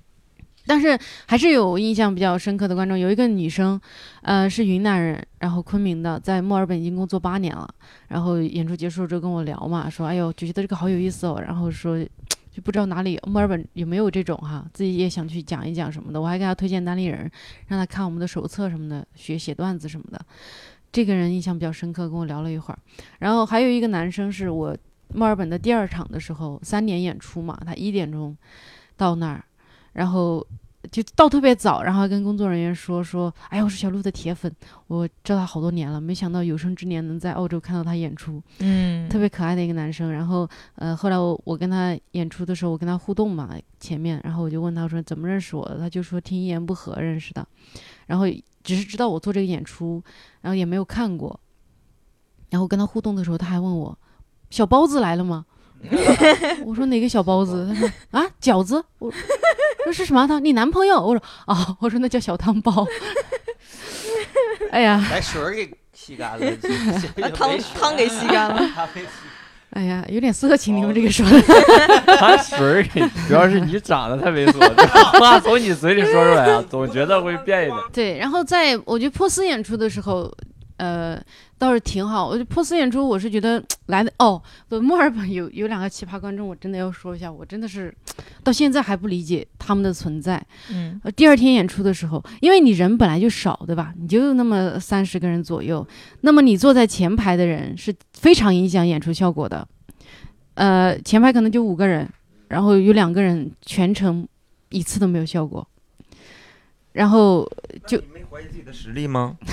Speaker 2: 但是还是有印象比较深刻的观众，有一个女生，呃，是云南人，然后昆明的，在墨尔本已经工作八年了。然后演出结束之后跟我聊嘛，说，哎呦，就觉得这个好有意思哦。然后说，就不知道哪里墨尔本有没有这种哈，自己也想去讲一讲什么的。我还给他推荐单立人，让他看我们的手册什么的，学写段子什么的。这个人印象比较深刻，跟我聊了一会儿。然后还有一个男生是我墨尔本的第二场的时候，三点演出嘛，他一点钟到那儿，然后就到特别早，然后跟工作人员说说，哎呀，我是小鹿的铁粉，我知道他好多年了，没想到有生之年能在澳洲看到他演出，
Speaker 1: 嗯，
Speaker 2: 特别可爱的一个男生。然后呃，后来我我跟他演出的时候，我跟他互动嘛，前面，然后我就问他说怎么认识我的，他就说听一言不合认识的，然后只是知道我做这个演出，然后也没有看过。然后跟他互动的时候，他还问我小包子来了吗？我说哪个小包子？他说啊饺子。我 说是什么汤？你男朋友？我说哦，我说那叫小汤包。哎呀，
Speaker 3: 把水给吸干了，
Speaker 1: 把汤汤给吸干了。
Speaker 2: 哎呀，有点色情，你们这个说的。
Speaker 4: 把水给，主要是你长得太猥琐，这话从你嘴里说出来啊，总觉得会变一点。
Speaker 2: 对，然后在我觉得珀斯演出的时候，呃，倒是挺好。我觉得珀斯演出，我是觉得 来的哦，不，墨尔本有有两个奇葩观众，我真的要说一下，我真的是到现在还不理解他们的存在。
Speaker 1: 嗯
Speaker 2: 呃，第二天演出的时候，因为你人本来就少，对吧？你就那么三十个人左右，那么你坐在前排的人是非常影响演出效果的。呃，前排可能就五个人，然后有两个人全程一次都没有效果，然后就
Speaker 5: 没怀疑自己的实力吗？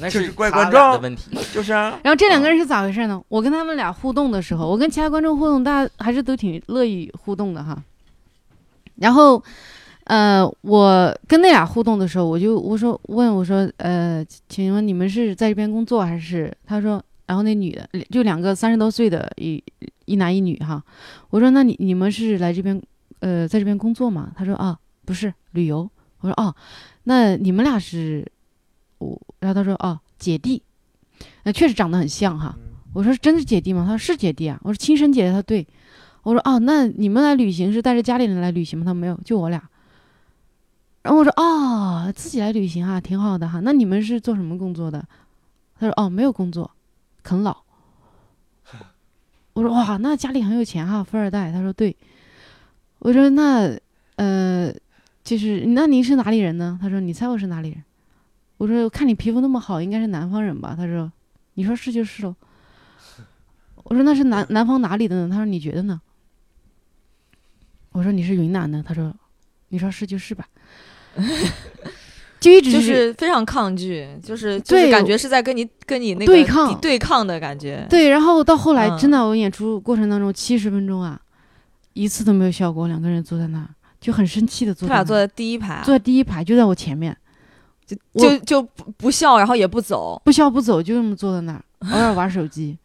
Speaker 3: 那
Speaker 5: 就是怪观众
Speaker 3: 的问题。
Speaker 5: 就是啊，
Speaker 2: 然后这两个人是咋回事呢？我跟他们俩互动的时候，我跟其他观众互动，大家还是都挺乐意互动的哈。然后，呃，我跟那俩互动的时候，我就我说问我说，呃，请问你们是在这边工作还是？他说，然后那女的就两个三十多岁的一一男一女哈。我说那你你们是来这边呃在这边工作吗？他说啊不是旅游。我说哦，那你们俩是我，然后他说哦姐弟。那确实长得很像哈。我说真是姐弟吗？他说是姐弟啊。我说亲生姐姐，他说对。我说哦，那你们来旅行是带着家里人来旅行吗？他说没有，就我俩。然后我说哦，自己来旅行啊，挺好的哈。那你们是做什么工作的？他说哦，没有工作，啃老。我说哇，那家里很有钱哈，富二代。他说对。我说那呃，就是那您是哪里人呢？他说你猜我是哪里人？我说看你皮肤那么好，应该是南方人吧？他说你说是就是喽。我说那是南南方哪里的呢？他说你觉得呢？我说你是云南的。他说你说是就是吧。就一直
Speaker 1: 就是非常抗拒，就是就
Speaker 2: 对
Speaker 1: 是感觉是在跟你跟你那个
Speaker 2: 对抗
Speaker 1: 对抗的感觉。
Speaker 2: 对，然后到后来
Speaker 1: 嗯
Speaker 2: 真的，我演出过程当中七十分钟啊，一次都没有效果，两个人坐在那儿就很生气的坐在那，
Speaker 1: 他俩坐在第一排，
Speaker 2: 坐在第一排，就在我前面，我
Speaker 1: 就就不不笑，然后也不走。
Speaker 2: 不笑不走，就这么坐在那儿，偶尔玩手机。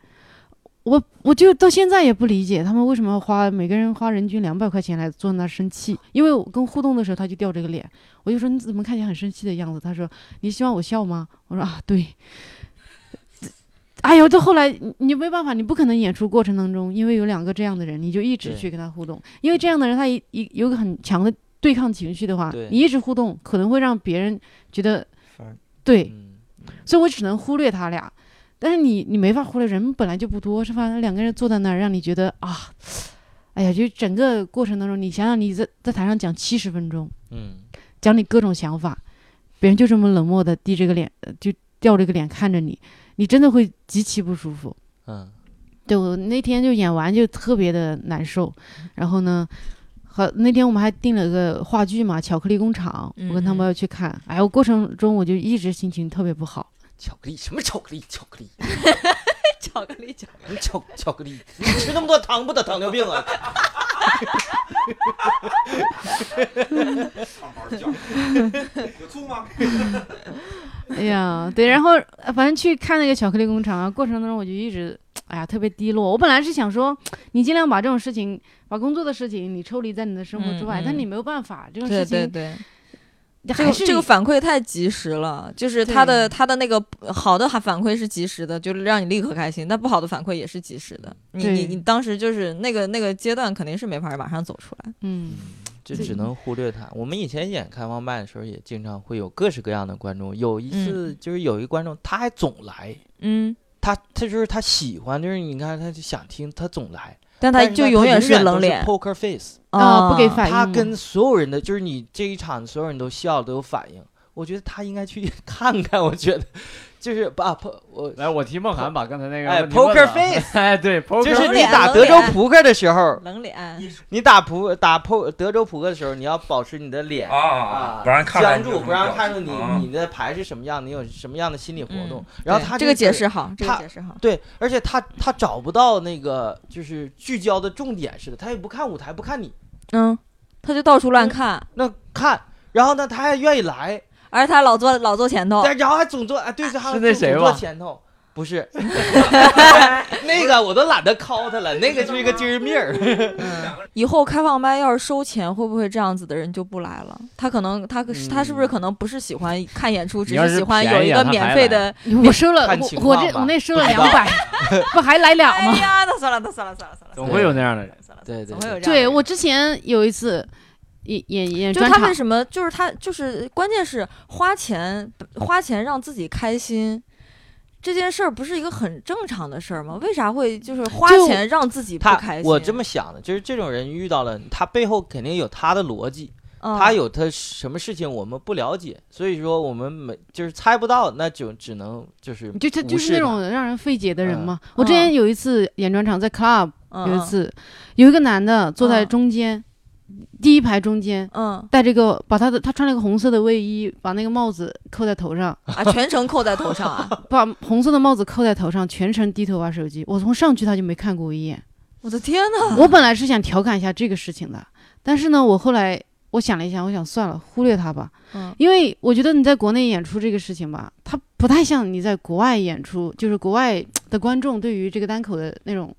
Speaker 2: 我我就到现在也不理解他们为什么花每个人花人均两百块钱来坐那儿生气，因为我跟互动的时候他就掉这个脸，我就说你怎么看起来很生气的样子？他说你希望我笑吗？我说啊对。哎呦，到后来你你没办法，你不可能演出过程当中，因为有两个这样的人，你就一直去跟他互动，因为这样的人他一一有个很强的对抗情绪的话，你一直互动可能会让别人觉得对，
Speaker 3: 嗯，
Speaker 2: 所以我只能忽略他俩。但是你你没法忽略，人本来就不多，是吧？两个人坐在那儿，让你觉得啊，哎呀，就整个过程当中，你想想你在在台上讲七十分钟，
Speaker 3: 嗯，
Speaker 2: 讲你各种想法，别人就这么冷漠的低着个脸，呃就吊着个脸看着你，你真的会极其不舒服。
Speaker 3: 嗯，
Speaker 2: 对我那天就演完就特别的难受，然后呢，和那天我们还订了个话剧嘛，《巧克力工厂》，我跟他们要去看，哎，我过程中我就一直心情特别不好。
Speaker 3: 巧克力什么巧克力？巧克力，
Speaker 1: 巧克力，巧
Speaker 3: 克力巧巧克力？你吃那么多糖不得糖尿病啊？
Speaker 5: 有醋吗？
Speaker 2: 哎呀，对，然后呃反正去看那个巧克力工厂啊，过程当中我就一直，哎呀，特别低落。我本来是想说，你尽量把这种事情，把工作的事情，你抽离在你的生活之外，但你没有办法，这种
Speaker 1: 对
Speaker 2: 事情，
Speaker 1: 对对，这
Speaker 2: 还是
Speaker 1: 个这个反馈太及时了，就是他的他的那个好的反馈是及时的，就是让你立刻开心；但不好的反馈也是及时的。你你你当时就是那个那个阶段，肯定是没法马上走出来。
Speaker 2: 嗯
Speaker 3: 就只能忽略他。我们以前演开放麦的时候，也经常会有各式各样的观众。有一次就是有一个观众，他还总来，
Speaker 1: 嗯，
Speaker 3: 他他就是他喜欢，就是你看他就想听，他总来，
Speaker 1: 但他就永远
Speaker 3: 是
Speaker 1: 冷脸
Speaker 3: poker face。
Speaker 2: 啊不给反应
Speaker 3: 他跟所有人的，就是你这一场所有人都笑都有反应，我觉得他应该去 看看。我觉得就是把我
Speaker 4: 来，我提梦涵把刚才那个
Speaker 3: 哎 poker face
Speaker 4: 哎，对，poker
Speaker 3: 就是你打德州扑克的时候，
Speaker 1: 冷脸，
Speaker 3: 你打扑打扑德州扑克的时候，你要保持你的脸
Speaker 5: 啊
Speaker 3: 啊，
Speaker 5: 不让看
Speaker 3: 僵住，不让看出你
Speaker 5: 啊。
Speaker 3: 你的牌是什么样，你有什么样的心理活动
Speaker 1: 嗯。
Speaker 3: 然后
Speaker 1: 他这个
Speaker 3: 他就是
Speaker 1: 解释好，这个
Speaker 3: 他
Speaker 1: 解释好。
Speaker 3: 对，而且他他找不到那个就是聚焦的重点似的，他也不看舞台，不看你，
Speaker 1: 嗯，他就到处乱看，
Speaker 3: 那看，然后呢，他还愿意来，
Speaker 1: 而且他老坐老坐前头。
Speaker 3: 但然后还总坐，哎，对，还
Speaker 4: 是那谁吧
Speaker 3: 前头。不是，那个我都懒得 call 他了，那个就是一个精神病儿。
Speaker 1: 嗯，以后开放麦要是收钱，会不会这样子的人就不来了？他可能他可是他是不是可能不是喜欢看演出，只
Speaker 4: 是
Speaker 1: 喜欢有一个免费的？
Speaker 2: 我收了，我我这我那收了两百，不还来俩吗？
Speaker 1: 哎呀，那算了，那算了，算了，算了，
Speaker 4: 总会有那样的人。
Speaker 3: 对对
Speaker 1: 总会有这样的
Speaker 2: 对我之前有一次演演演专场
Speaker 1: 就他为，什么？就是他就是关键是花钱花钱让自己开心。这件事儿不是一个很正常的事儿吗？为啥会就是花钱让自己不开心？
Speaker 3: 我这么想的，就是这种人遇到了，他背后肯定有他的逻辑，
Speaker 1: 嗯
Speaker 3: 他有他什么事情我们不了解，所以说我们没就是猜不到，那就只能就是
Speaker 2: 就他就是那种让人费解的人
Speaker 3: 嗯
Speaker 2: 嘛。我之前有一次演专场，在 club
Speaker 1: 嗯
Speaker 2: 有一次，有一个男的坐在
Speaker 1: 嗯
Speaker 2: 中间，第一排中间，
Speaker 1: 嗯
Speaker 2: 戴这个把他的他穿了一个红色的卫衣，把那个帽子扣在头上，
Speaker 1: 啊，全程扣在头上啊！
Speaker 2: 把红色的帽子扣在头上，全程低头玩手机。我从上去他就没看过我一眼。
Speaker 1: 我的天呐！
Speaker 2: 我本来是想调侃一下这个事情的，但是呢，我后来我想了一下，我想算了，忽略他吧，
Speaker 1: 嗯
Speaker 2: 因为我觉得你在国内演出这个事情吧，他不太像你在国外演出，就是国外的观众对于这个单口的那种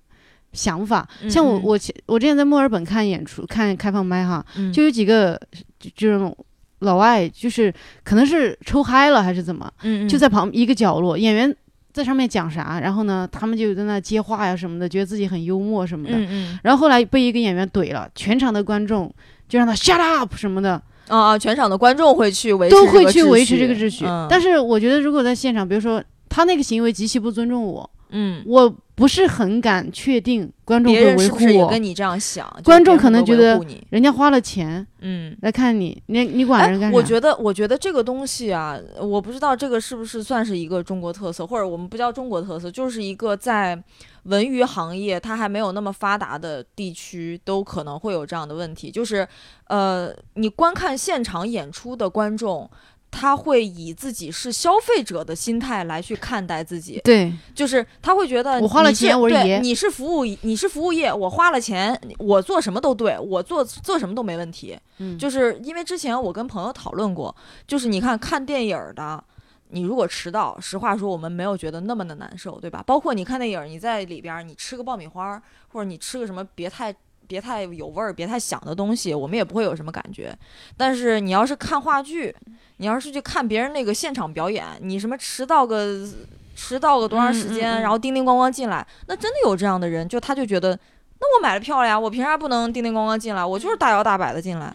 Speaker 2: 想法。像我我前我之前在墨尔本看演出，看开放麦哈，
Speaker 1: 嗯
Speaker 2: 就有几个就这种老外，就是可能是抽嗨了还是怎么，
Speaker 1: 嗯嗯
Speaker 2: 就在旁一个角落，演员在上面讲啥，然后呢，他们就在那接话呀什么的，觉得自己很幽默什么的。然后后来被一个演员怼了，全场的观众就让他 shut up 什么的，
Speaker 1: 啊啊！全场的观众会去维持
Speaker 2: 都会去维持这个秩序。
Speaker 1: 嗯
Speaker 2: 但是我觉得，如果在现场，比如说他那个行为极其不尊重我，
Speaker 1: 嗯，
Speaker 2: 我不是很敢确定观众会维护
Speaker 1: 别人是不是也
Speaker 2: 我。
Speaker 1: 跟你这样想？
Speaker 2: 观众可能觉得人家花了钱
Speaker 1: 嗯。
Speaker 2: 来看你，你你管人干啥？
Speaker 1: 我觉得，我觉得这个东西啊，我不知道这个是不是算是一个中国特色，或者我们不叫中国特色，就是一个在文娱行业它还没有那么发达的地区，都可能会有这样的问题，就是，呃，你观看现场演出的观众。他会以自己是消费者的心态来去看待自己，
Speaker 2: 对，
Speaker 1: 就是他会觉得
Speaker 2: 我花了
Speaker 1: 你是
Speaker 2: 钱我是爷
Speaker 1: 对你是服务你是服务业，我花了钱，我做什么都对，我做做什么都没问题。
Speaker 2: 嗯，
Speaker 1: 就是因为之前我跟朋友讨论过，就是你看看电影儿的，你如果迟到，实话说我们没有觉得那么的难受，对吧？包括你看电影儿，你在里边儿你吃个爆米花儿，或者你吃个什么别太别太有味儿、别太响的东西，我们也不会有什么感觉。但是你要是看话剧，你要是去看别人那个现场表演，你什么迟到个迟到个多长时间，
Speaker 2: 嗯嗯嗯
Speaker 1: 然后叮叮咣咣进来，那真的有这样的人，就他就觉得，那我买了票了呀，我凭啥不能叮叮咣咣进来？我就是大摇大摆的进来。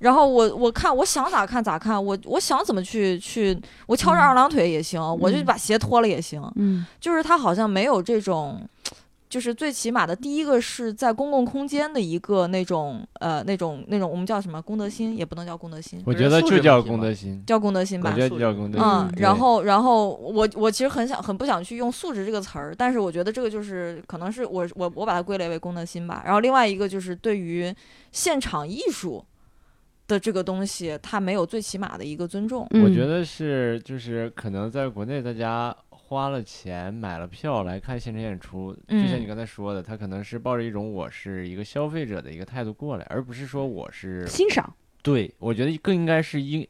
Speaker 1: 然后我我看我想咋看咋看，我我想怎么去去，我翘着二郎腿也行，我就把鞋脱了也行。
Speaker 2: 嗯
Speaker 1: 就是他好像没有这种，就是最起码的第一个是在公共空间的一个那种呃那种那种我们叫什么公德心，也不能叫公德心，
Speaker 4: 我觉得就叫公德心，
Speaker 1: 叫公德心吧
Speaker 4: 我觉。得叫公德心。
Speaker 1: 嗯，然后，然后我我其实很想很不想去用素质这个词儿，但是我觉得这个就是可能是我我我把它归类为公德心吧。然后另外一个就是对于现场艺术的这个东西，它没有最起码的一个尊重。
Speaker 2: 嗯
Speaker 4: 我觉得是，就是可能在国内大家花了钱买了票来看现场演出，就像你
Speaker 1: 嗯
Speaker 4: 刚才说的，他可能是抱着一种我是一个消费者的一个态度过来，而不是说我是
Speaker 2: 欣赏，
Speaker 4: 对我觉得更应该是应。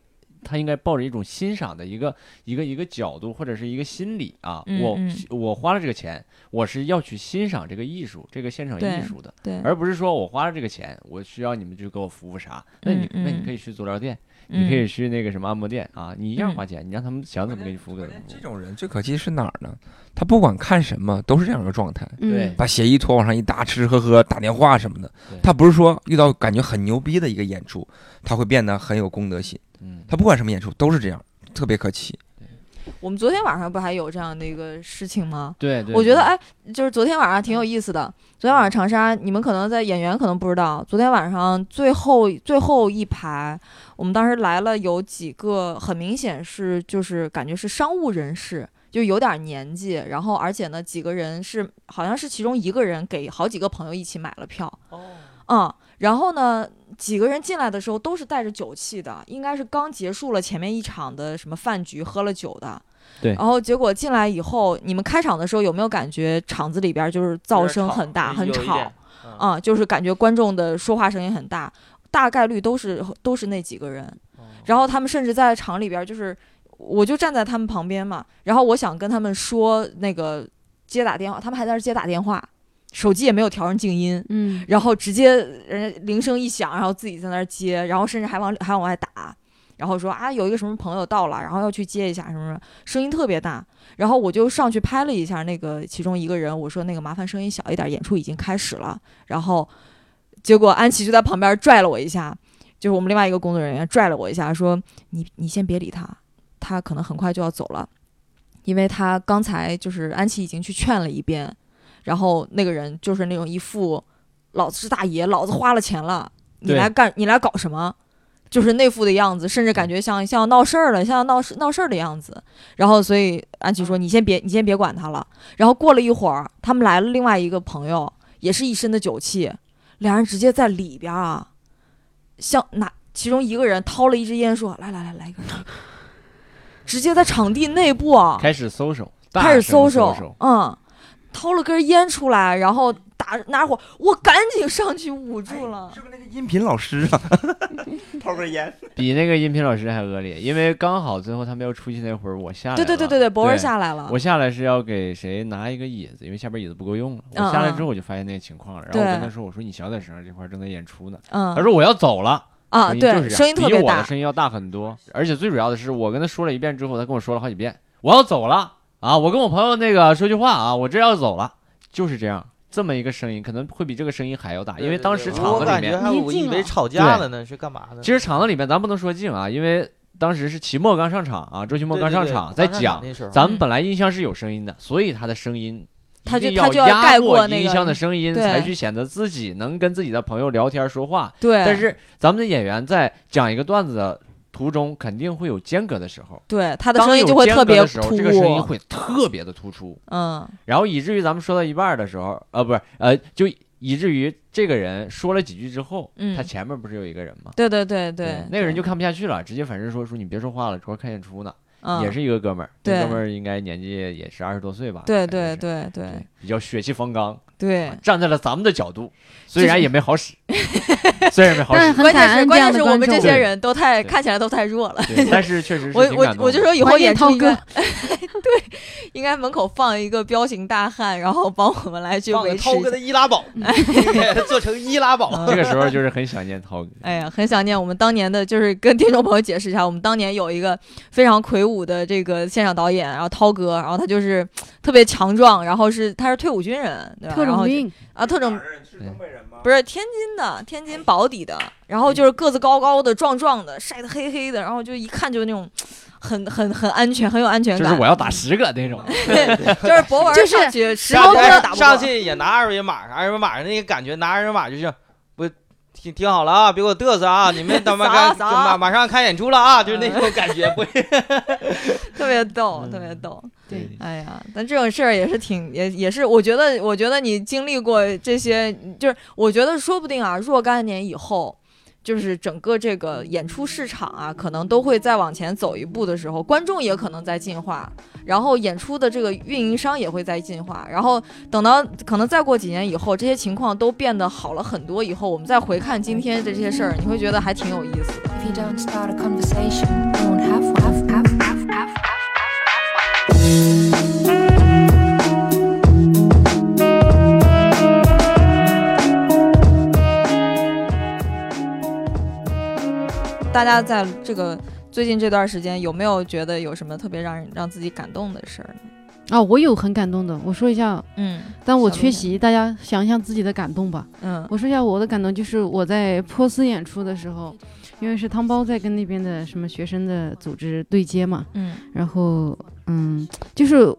Speaker 4: 他应该抱着一种欣赏的一个一个一个角度或者是一个心理啊，我我花了这个钱，我是要去欣赏这个艺术，这个现场艺术的，
Speaker 1: 对，
Speaker 4: 而不是说我花了这个钱，我需要你们去给我服务啥？那你、那你可以去足疗店，你可以
Speaker 1: 嗯
Speaker 4: 去那个什么按摩店啊，你一样
Speaker 1: 嗯
Speaker 4: 花钱，你让他们想怎么给你服务怎么服务。
Speaker 5: 这种人最可气是哪儿呢？他不管看什么都是这样的状态，
Speaker 4: 对
Speaker 2: 嗯
Speaker 5: 把鞋一脱往上一搭，吃吃喝喝，打电话什么的。他不是说遇到感觉很牛逼的一个演出，他会变得很有公德心。
Speaker 4: 嗯，
Speaker 5: 他不管什么演出都是这样，特别可气。
Speaker 1: 我们昨天晚上不还有这样的一个事情吗？
Speaker 4: 对对，
Speaker 1: 我觉得，
Speaker 4: 对
Speaker 1: 哎，就是昨天晚上挺有意思的。昨天晚上长沙，你们可能在演员可能不知道，昨天晚上最后最后一排，我们当时来了有几个，很明显是就是感觉是商务人士，就有点年纪，然后而且呢几个人是好像是其中一个人给好几个朋友一起买了票，
Speaker 3: 哦，
Speaker 1: 嗯，然后呢几个人进来的时候都是带着酒气的，应该是刚结束了前面一场的什么饭局，喝了酒的。
Speaker 4: 对
Speaker 1: 然后结果进来以后，你们开场的时候有没有感觉场子里边就是噪声很大，很吵
Speaker 3: 嗯
Speaker 1: 啊、就是感觉观众的说话声音很大，大概率都是都是那几个人。
Speaker 3: 哦
Speaker 1: 然后他们甚至在场里边，就是我就站在他们旁边嘛，然后我想跟他们说那个接打电话，他们还在那儿接打电话，手机也没有调成静音，
Speaker 2: 嗯，
Speaker 1: 然后直接人家铃声一响，然后自己在那儿接，然后甚至还往还往外打，然后说啊有一个什么朋友到了，然后要去接一下什么什么，声音特别大。然后我就上去拍了一下那个其中一个人，我说那个麻烦声音小一点，演出已经开始了。然后结果安琪就在旁边拽了我一下，就是我们另外一个工作人员拽了我一下，说你你先别理他，他可能很快就要走了，因为他刚才就是安琪已经去劝了一遍，然后那个人就是那种一副老子是大爷，老子花了钱了，你来干你来搞什么？就是那副的样子，甚至感觉像像要闹事儿了，像要闹事闹事儿的样子。然后，所以安琪说：“你先别，你先别管他了。”然后过了一会儿，他们来了另外一个朋友，也是一身的酒气，两人直接在里边啊，像拿其中一个人掏了一支烟，说：“来来来，来一根。”直接在场地内部啊，
Speaker 4: 开始搜手，
Speaker 1: 开始搜
Speaker 4: 搜
Speaker 1: 手，嗯，掏了根烟出来，然后打拿火，我赶紧上去捂住了。
Speaker 5: 是不是那个音频老师啊？掏根烟。
Speaker 4: 比那个音频老师还恶劣，因为刚好最后他们要出去那会儿，我下来
Speaker 1: 对对对
Speaker 4: 了
Speaker 1: 对对，博文下来了
Speaker 4: 我。下来是要给谁拿一个椅子，因为下边椅子不够用了。我下来之后我就发现那个情况了，然后我跟他说：“我说你小点声，这块正在演出呢。”
Speaker 1: 嗯
Speaker 4: 他说：“我要走了。”
Speaker 1: 啊，
Speaker 4: 声音就是
Speaker 1: 对，
Speaker 4: 这样
Speaker 1: 声音特别大
Speaker 4: 比我的。声音要大很多，而且最主要的是，我跟他说了一遍之后，他跟我说了好几遍：“我要走了啊！我跟我朋友那个说句话啊，我这要走了。”就是这样，这么一个声音可能会比这个声音还要大，因为当时场子里面，
Speaker 3: 我以为吵架了呢，是干嘛呢？
Speaker 4: 其实场子里面咱不能说静啊，因为当时是齐墨刚上场啊，周奇墨刚上场在讲，
Speaker 3: 那时候，
Speaker 4: 咱们本来音箱是有声音的，所以他的声音
Speaker 1: 他就
Speaker 4: 一定
Speaker 1: 他就要
Speaker 4: 压
Speaker 1: 盖过
Speaker 4: 音箱的声音，才去显得自己能跟自己的朋友聊天说话。
Speaker 1: 对，
Speaker 4: 但是咱们的演员在讲一个段子的途中，肯定会有间隔的时候，
Speaker 1: 对他的
Speaker 4: 当
Speaker 1: 声音就会特别
Speaker 4: 隔的时候，这个声音。会特别的突出，
Speaker 1: 嗯，
Speaker 4: 然后以至于咱们说到一半的时候，呃，不是，呃，就以至于这个人说了几句之后，
Speaker 1: 嗯
Speaker 4: 他前面不是有一个人吗？
Speaker 1: 对对对对，
Speaker 4: 那个人就看不下去了，直接反身说说你别说话了，主要看演出呢。
Speaker 1: 嗯
Speaker 4: 也是一个哥们儿，这哥们儿应该年纪也是二十多岁吧？
Speaker 1: 对对对对
Speaker 4: 对，比较血气方刚，
Speaker 1: 对。
Speaker 4: 站在了咱们的角度，虽然也没好使，虽然没好使，
Speaker 2: 但是很
Speaker 1: 关键是关键是我们这些人都太看起来都太弱了。
Speaker 4: 对但是确实是
Speaker 1: 我我我就说以后
Speaker 2: 演涛
Speaker 1: 演出应该
Speaker 2: 哥
Speaker 1: 对，应该门口放一个彪形大汉，然后帮我们来去维持一下。
Speaker 3: 的易拉宝，做成易拉宝。
Speaker 1: 嗯
Speaker 4: 这个时候就是很想念涛哥。
Speaker 1: 哎呀，很想念我们当年的，就是跟听众朋友解释一下，我们当年有一个非常魁梧的这个现场导演，然后涛哥，然后他就是特别强壮，然后是他是退伍军人，对吧？
Speaker 2: 特
Speaker 1: 然后就
Speaker 2: 种兵，
Speaker 1: 啊，特种
Speaker 5: 是东北人吗？
Speaker 1: 不是天津的，天津保底的，然后就是个子高高的、壮壮的，晒得黑黑的，然后就一看就是那种很很很安全、很有安全感。
Speaker 4: 就是我要打十个那种，
Speaker 1: 就是博文
Speaker 2: 就是
Speaker 1: 上去十
Speaker 3: 上去
Speaker 1: 个都打不
Speaker 3: 上去也拿二维码，二维码那个感觉，拿二维码就是不听听好了啊，别给我嘚瑟啊！你们他妈该
Speaker 1: 扫扫
Speaker 3: 马马上开演出了啊，就是那种感觉，不
Speaker 1: 特别 逗，
Speaker 3: 嗯
Speaker 1: 特别逗。
Speaker 2: 对，
Speaker 1: 哎呀，但这种事儿也是挺也也是，我觉得我觉得你经历过这些，就是我觉得说不定啊，若干年以后。就是整个这个演出市场啊，可能都会再往前走一步的时候，观众也可能在进化，然后演出的这个运营商也会在进化，然后等到可能再过几年以后，这些情况都变得好了很多以后，我们再回看今天的这些事儿，你会觉得还挺有意思的。
Speaker 6: If you
Speaker 1: 大大家在这个最近这段时间有没有觉得有什么特别让人让自己感动的事儿呢？
Speaker 2: 啊，我有很感动的，我说一下，
Speaker 1: 嗯
Speaker 2: 但我缺席，大家想一想自己的感动吧。
Speaker 1: 嗯。
Speaker 2: 我说一下我的感动，就是我在波斯演出的时候，因为是汤包在跟那边的什么学生的组织对接嘛，
Speaker 1: 嗯。
Speaker 2: 然后嗯，就是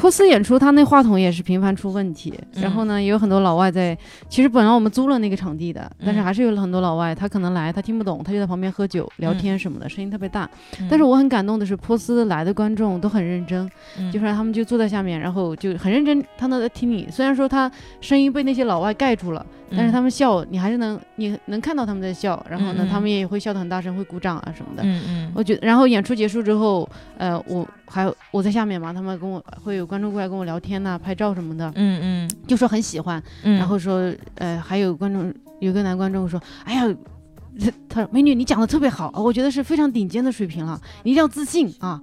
Speaker 2: 波斯演出，他那话筒也是频繁出问题，
Speaker 1: 嗯
Speaker 2: 然后呢，也有很多老外在。其实本来我们租了那个场地的，但是
Speaker 1: 嗯
Speaker 2: 还是有很多老外，他可能来，他听不懂，他就在旁边喝酒、聊
Speaker 1: 嗯
Speaker 2: 天什么的，声音特别大。
Speaker 1: 嗯
Speaker 2: 但是我很感动的是，波斯来的观众都很认真，
Speaker 1: 嗯
Speaker 2: 就是他们就坐在下面，然后就很认真，他都在听你。虽然说他声音被那些老外盖住了，但是他们笑，你还是能你能看到他们在笑，然后呢，他们也会笑得很大声，会鼓掌啊什么的。
Speaker 1: 嗯嗯
Speaker 2: 我觉得，然后演出结束之后，呃，我还有我在下面嘛，他们跟我会有观众过来跟我聊天呐、拍照什么的，
Speaker 1: 嗯嗯
Speaker 2: 就说很喜欢，
Speaker 1: 嗯，
Speaker 2: 然后说，呃，还有观众有个男观众说，哎呀。他说：“美女，你讲的特别好，我觉得是非常顶尖的水平了，你一定要自信啊！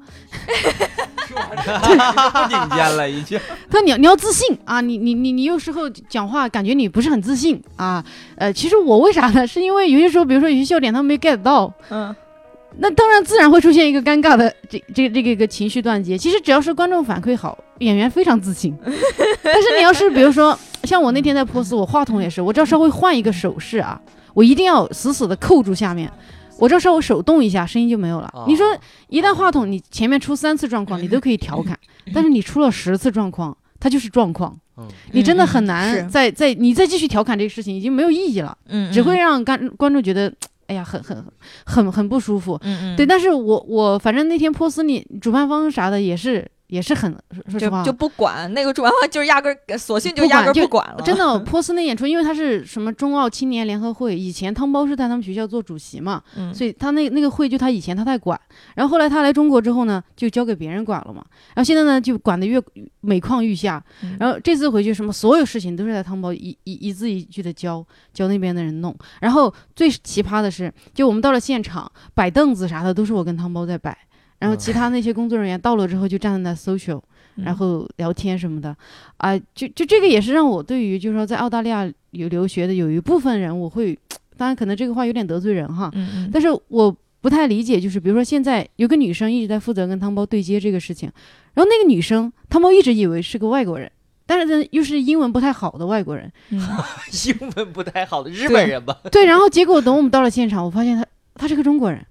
Speaker 5: 不顶尖了，已经。
Speaker 2: 他你要你要自信啊，你你你你有时候讲话感觉你不是很自信啊。呃，其实我为啥呢？是因为有些时候，比如说有些笑点他们没 get 到，
Speaker 1: 嗯
Speaker 2: 那当然自然会出现一个尴尬的这这这个一个情绪断节。其实只要是观众反馈好，演员非常自信。但是你要是比如说像我那天在 pose，，我话筒也是，我只要稍微换一个手势啊，我一定要死死的扣住下面。我这稍微手动一下，声音就没有了。
Speaker 3: 哦
Speaker 2: 你说一旦话筒你前面出三次状况，你都可以调侃，但是你出了十次状况，它就是状况。
Speaker 3: 嗯
Speaker 2: 你真的很难再再你再继续调侃这个事情，已经没有意义了，
Speaker 1: 嗯，
Speaker 2: 只会让观观众觉得，哎呀，很很很很不舒服。
Speaker 1: 嗯嗯
Speaker 2: 对，但是我我反正那天波斯你主办方啥的也是也是很说实话
Speaker 1: 就就不管那个主办方，就是压根儿索性就压根儿不管了，
Speaker 2: 真的 波斯那演出，因为他是什么中澳青年联合会，以前汤包是在他们学校做主席嘛，
Speaker 1: 嗯
Speaker 2: 所以他那那个会就他以前他在管，然后后来他来中国之后呢，就交给别人管了嘛，然后现在呢就管得越每况愈下，
Speaker 1: 嗯。
Speaker 2: 然后这次回去什么所有事情都是在汤包一一一字一句的教教那边的人弄，然后最奇葩的是，就我们到了现场摆凳子啥的都是我跟汤包在摆，然后其他那些工作人员到了之后就站在那 social。然后聊天什么的，啊、就就这个也是让我对于就是说在澳大利亚有留学的有一部分人，我会，当然可能这个话有点得罪人哈，
Speaker 1: 嗯嗯
Speaker 2: 但是我不太理解，就是比如说现在有个女生一直在负责跟汤包对接这个事情，然后那个女生汤包一直以为是个外国人，但是呢又是英文不太好的外国人，
Speaker 1: 嗯
Speaker 3: 英文不太好的日本人吧？
Speaker 2: 对，然后结果等我们到了现场，我发现他他是个中国人，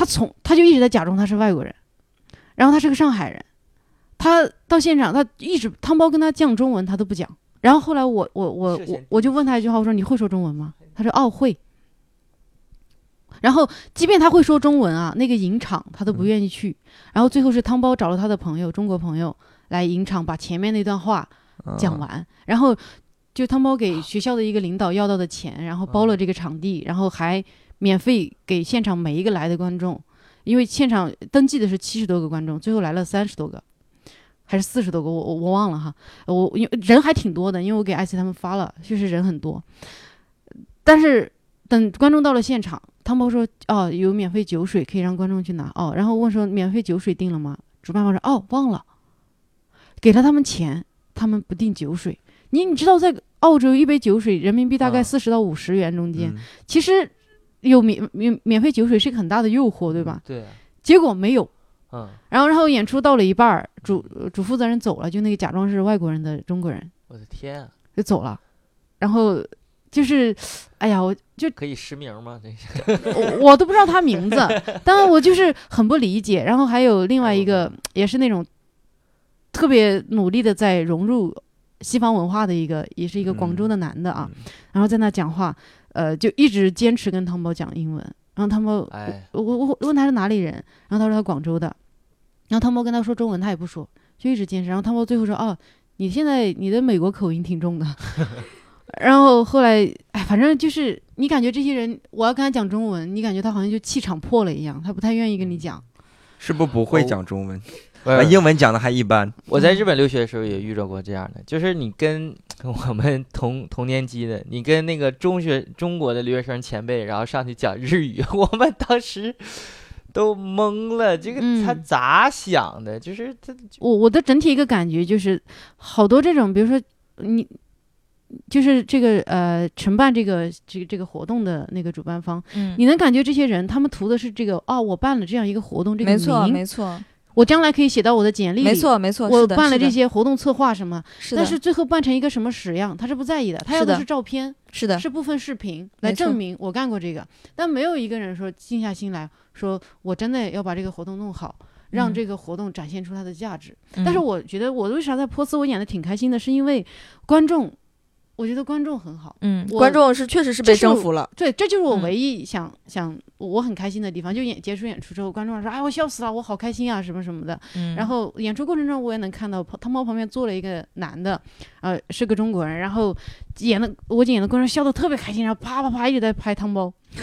Speaker 2: 他从他就一直在假装他是外国人，然后他是个上海人，他到现场他一直汤包跟他讲中文他都不讲，然后后来我我我我我就问他一句话，我说你会说中文吗？他说哦会。然后，即便他会说中文啊，那个引场他都不愿意去。然后最后是汤包找了他的朋友，中国朋友来引场，把前面那段话讲完，然后就汤包给学校的一个领导要到的钱，然后包了这个场地，然后还免费给现场每一个来的观众，因为现场登记的是七十多个观众，最后来了三十多个，还是四十多个，我我我忘了哈，我因为人还挺多的，因为我给艾希他们发了，确实人很多，但是等观众到了现场，汤包说哦有免费酒水可以让观众去拿哦，然后问说免费酒水订了吗？主办方说哦忘了，给了他们钱，他们不订酒水。你你知道在澳洲一杯酒水人民币大概
Speaker 3: 啊。
Speaker 2: 四十到五十元中间，
Speaker 5: 嗯。
Speaker 2: 其实有免免免费酒水是一个很大的诱惑，对吧？
Speaker 3: 对啊，
Speaker 2: 结果没有。
Speaker 3: 嗯，
Speaker 2: 然后，然后演出到了一半儿，主主负责人走了，就那个假装是外国人的中国人
Speaker 3: 我的天啊，
Speaker 2: 就走了。然后就是，哎呀，我就
Speaker 3: 可以实名吗？这个
Speaker 2: 我我都不知道他名字，当然我就是很不理解。然后还有另外一个也是那种特别努力的在融入西方文化的一个，也是一个广州的男的啊，然后在那讲话，呃，就一直坚持跟汤包讲英文。然后汤包，
Speaker 3: 哎，
Speaker 2: 我我我问他是哪里人，然后他说他广州的，然后汤包跟他说中文，他也不说，就一直坚持。然后汤包最后说，哦，你现在你的美国口音挺重的。然后后来，哎，反正就是你感觉这些人，我要跟他讲中文，你感觉他好像就气场破了一样，他不太愿意跟你讲。
Speaker 5: 是不是不会讲中文？英文讲的还一般。
Speaker 3: 我在日本留学的时候也遇到过这样的，就是你跟我们同同年级的，你跟那个中学中国的留学生前辈，然后上去讲日语，我们当时都懵了，这个他
Speaker 2: 嗯
Speaker 3: 咋想的？就是他
Speaker 2: 我我的整体一个感觉就是，好多这种，比如说你就是这个呃承办这个这个这个活动的那个主办方，
Speaker 1: 嗯，
Speaker 2: 你能感觉这些人他们图的是这个哦，我办了这样一个活动，这个
Speaker 1: 没错
Speaker 2: 名
Speaker 1: 没错
Speaker 2: 我将来可以写到我的简历里，
Speaker 1: 没错没错，
Speaker 2: 我办了这些活动策划什么，
Speaker 1: 是
Speaker 2: 但是最后办成一个什么屎样，他是不在意的，他要的
Speaker 1: 是
Speaker 2: 照片，
Speaker 1: 是的。
Speaker 2: 是部分视频来证明我干过这个，但没有一个人说静下心来说我真的要把这个活动弄好。让
Speaker 1: 嗯。
Speaker 2: 这个活动展现出它的价值，
Speaker 1: 嗯。
Speaker 2: 但是我觉得我为啥在波斯我演的挺开心的，是因为观众，我觉得观众很好，
Speaker 1: 嗯，观众是确实是被征服了，
Speaker 2: 对，这就是我
Speaker 1: 嗯
Speaker 2: 唯一想、想我很开心的地方。就演结束演出之后，观众说：“哎，我笑死了，我好开心啊，什么什么的。
Speaker 1: 嗯，
Speaker 2: 然后演出过程中，我也能看到汤包旁边坐了一个男的，呃，是个中国人，然后演的我演的观众笑得特别开心，然后啪啪啪一直在拍汤包。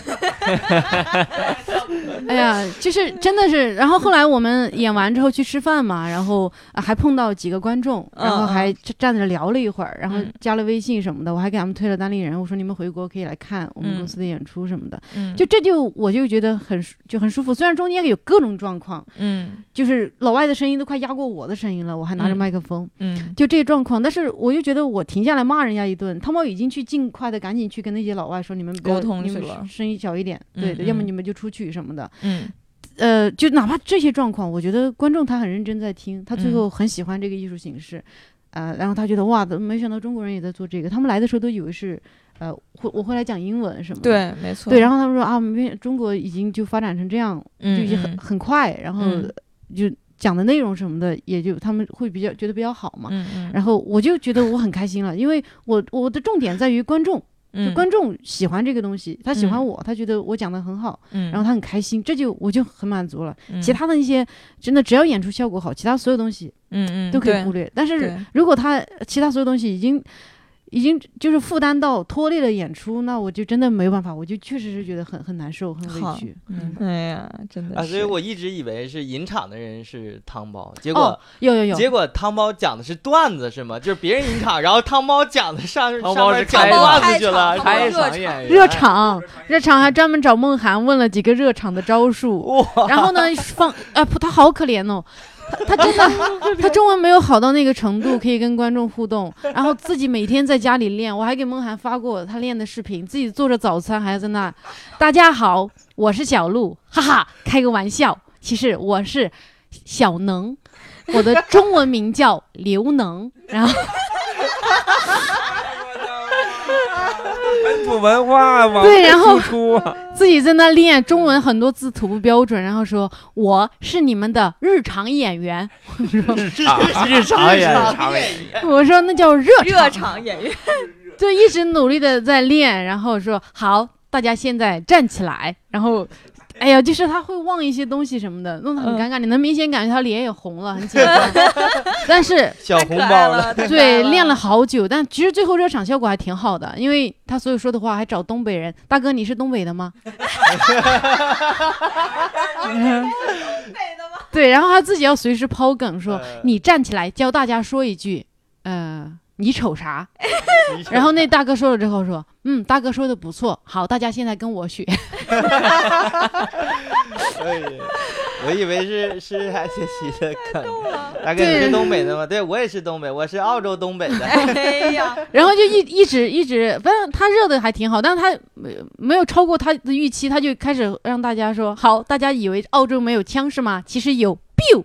Speaker 2: 哎呀，就是真的是，然后后来我们演完之后去吃饭嘛，然后、啊还碰到几个观众，然后还站站着聊了一会儿，然后
Speaker 1: 嗯。
Speaker 2: 加了微信什么的，我还给他们推了单立人，我说你们回国可以来看我们
Speaker 1: 嗯。
Speaker 2: 公司的演出什么的，
Speaker 1: 嗯。
Speaker 2: 就这就我就觉得很舒就很舒服，虽然中间有各种状况，
Speaker 1: 嗯。
Speaker 2: 就是老外的声音都快压过我的声音了，我还拿着
Speaker 1: 嗯
Speaker 2: 麦克风，
Speaker 1: 嗯。
Speaker 2: 就这状况。但是我就觉得我停下来骂人家一顿，汤猫已经去尽快的赶紧去跟那些老外说，你们
Speaker 1: 沟通
Speaker 2: 你们
Speaker 1: 去了
Speaker 2: 声音小一点，对要么
Speaker 1: 嗯。
Speaker 2: 你们就出去什么的。
Speaker 1: 嗯
Speaker 2: 呃，就哪怕这些状况，我觉得观众他很认真在听，他最
Speaker 1: 嗯
Speaker 2: 后很喜欢这个艺术形式，呃，然后他觉得哇，没想到中国人也在做这个。他们来的时候都以为是，呃，会我会来讲英文什么的。
Speaker 1: 对，没错，
Speaker 2: 对，然后他们说啊，没中国已经就发展成这样，就
Speaker 1: 嗯
Speaker 2: 已经很、
Speaker 1: 嗯
Speaker 2: 很快，然后
Speaker 1: 嗯
Speaker 2: 就讲的内容什么的，也就他们会比较觉得比较好嘛。
Speaker 1: 嗯嗯，
Speaker 2: 然后我就觉得我很开心了，因为我我的重点在于观众，就
Speaker 1: 嗯
Speaker 2: 观众喜欢这个东西，他喜欢
Speaker 1: 嗯。
Speaker 2: 我，他觉得我讲的很好，
Speaker 1: 嗯，
Speaker 2: 然后他很开心，这就我就很满足了。
Speaker 1: 嗯。
Speaker 2: 其他的那些真的只要演出效果好，其他所有东西
Speaker 1: 嗯嗯
Speaker 2: 都可以忽略。但是如果他其他所有东西已经已经就是负担到拖累了演出，那我就真的没有办法，我就确实是觉得很很难受，很委屈。
Speaker 1: 嗯，哎呀，真的
Speaker 3: 啊，所以我一直以为是引场的人是汤包，结果、
Speaker 2: 哦，有有有，
Speaker 3: 结果汤包讲的是段子是吗？就是别人引场，然后汤包讲的上
Speaker 4: 汤包
Speaker 3: 上面
Speaker 4: 是开
Speaker 3: 讲段子去了，
Speaker 1: 汤包
Speaker 4: 开
Speaker 1: 热场
Speaker 4: 场演员，
Speaker 2: 热场，热场还专门找梦涵问了几个热场的招数，
Speaker 3: 哇，
Speaker 2: 然后呢放啊，不他好可怜哦。他真的，他中文没有好到那个程度，可以跟观众互动，然后自己每天在家里练。我还给梦涵发过他练的视频，自己做着早餐，还在那。大家好，我是小鹿，哈哈，开个玩笑。其实我是小能，我的中文名叫刘能。然后
Speaker 5: 本土文化往
Speaker 2: 对然后自己在那练中文，很多字吐不标准，然后说我是你们的日常演员。我说
Speaker 4: 日常日常演员，
Speaker 2: 我说那叫热
Speaker 1: 热场演员，
Speaker 2: 就一直努力的在练，然后说好，大家现在站起来，然后。哎呀，就是他会忘一些东西什么的，弄得很尴尬。你能明显感觉他脸也红了，很紧张。但是
Speaker 3: 小红包了，
Speaker 2: 对练了好久，但其实最后热场效果还挺好的，因为他所有说的话还找东北人。大哥，你是东北的吗？对，然后他自己要随时抛梗说，
Speaker 3: 呃
Speaker 2: 你站起来教大家说一句，呃，你瞅啥？然后那大哥说了之后说，嗯，大哥说的不错，好，大家现在跟我学。
Speaker 3: 哎呀，我以为是是还学习的梗，大哥你是东北的吗？对我也是东北，我是澳洲东北的。
Speaker 1: 哎呀，
Speaker 2: 然后就一一直一直，反正他热的还挺好，但是他没没有超过他的预期，他就开始让大家说，好，大家以为澳洲没有枪是吗？其实有 biu，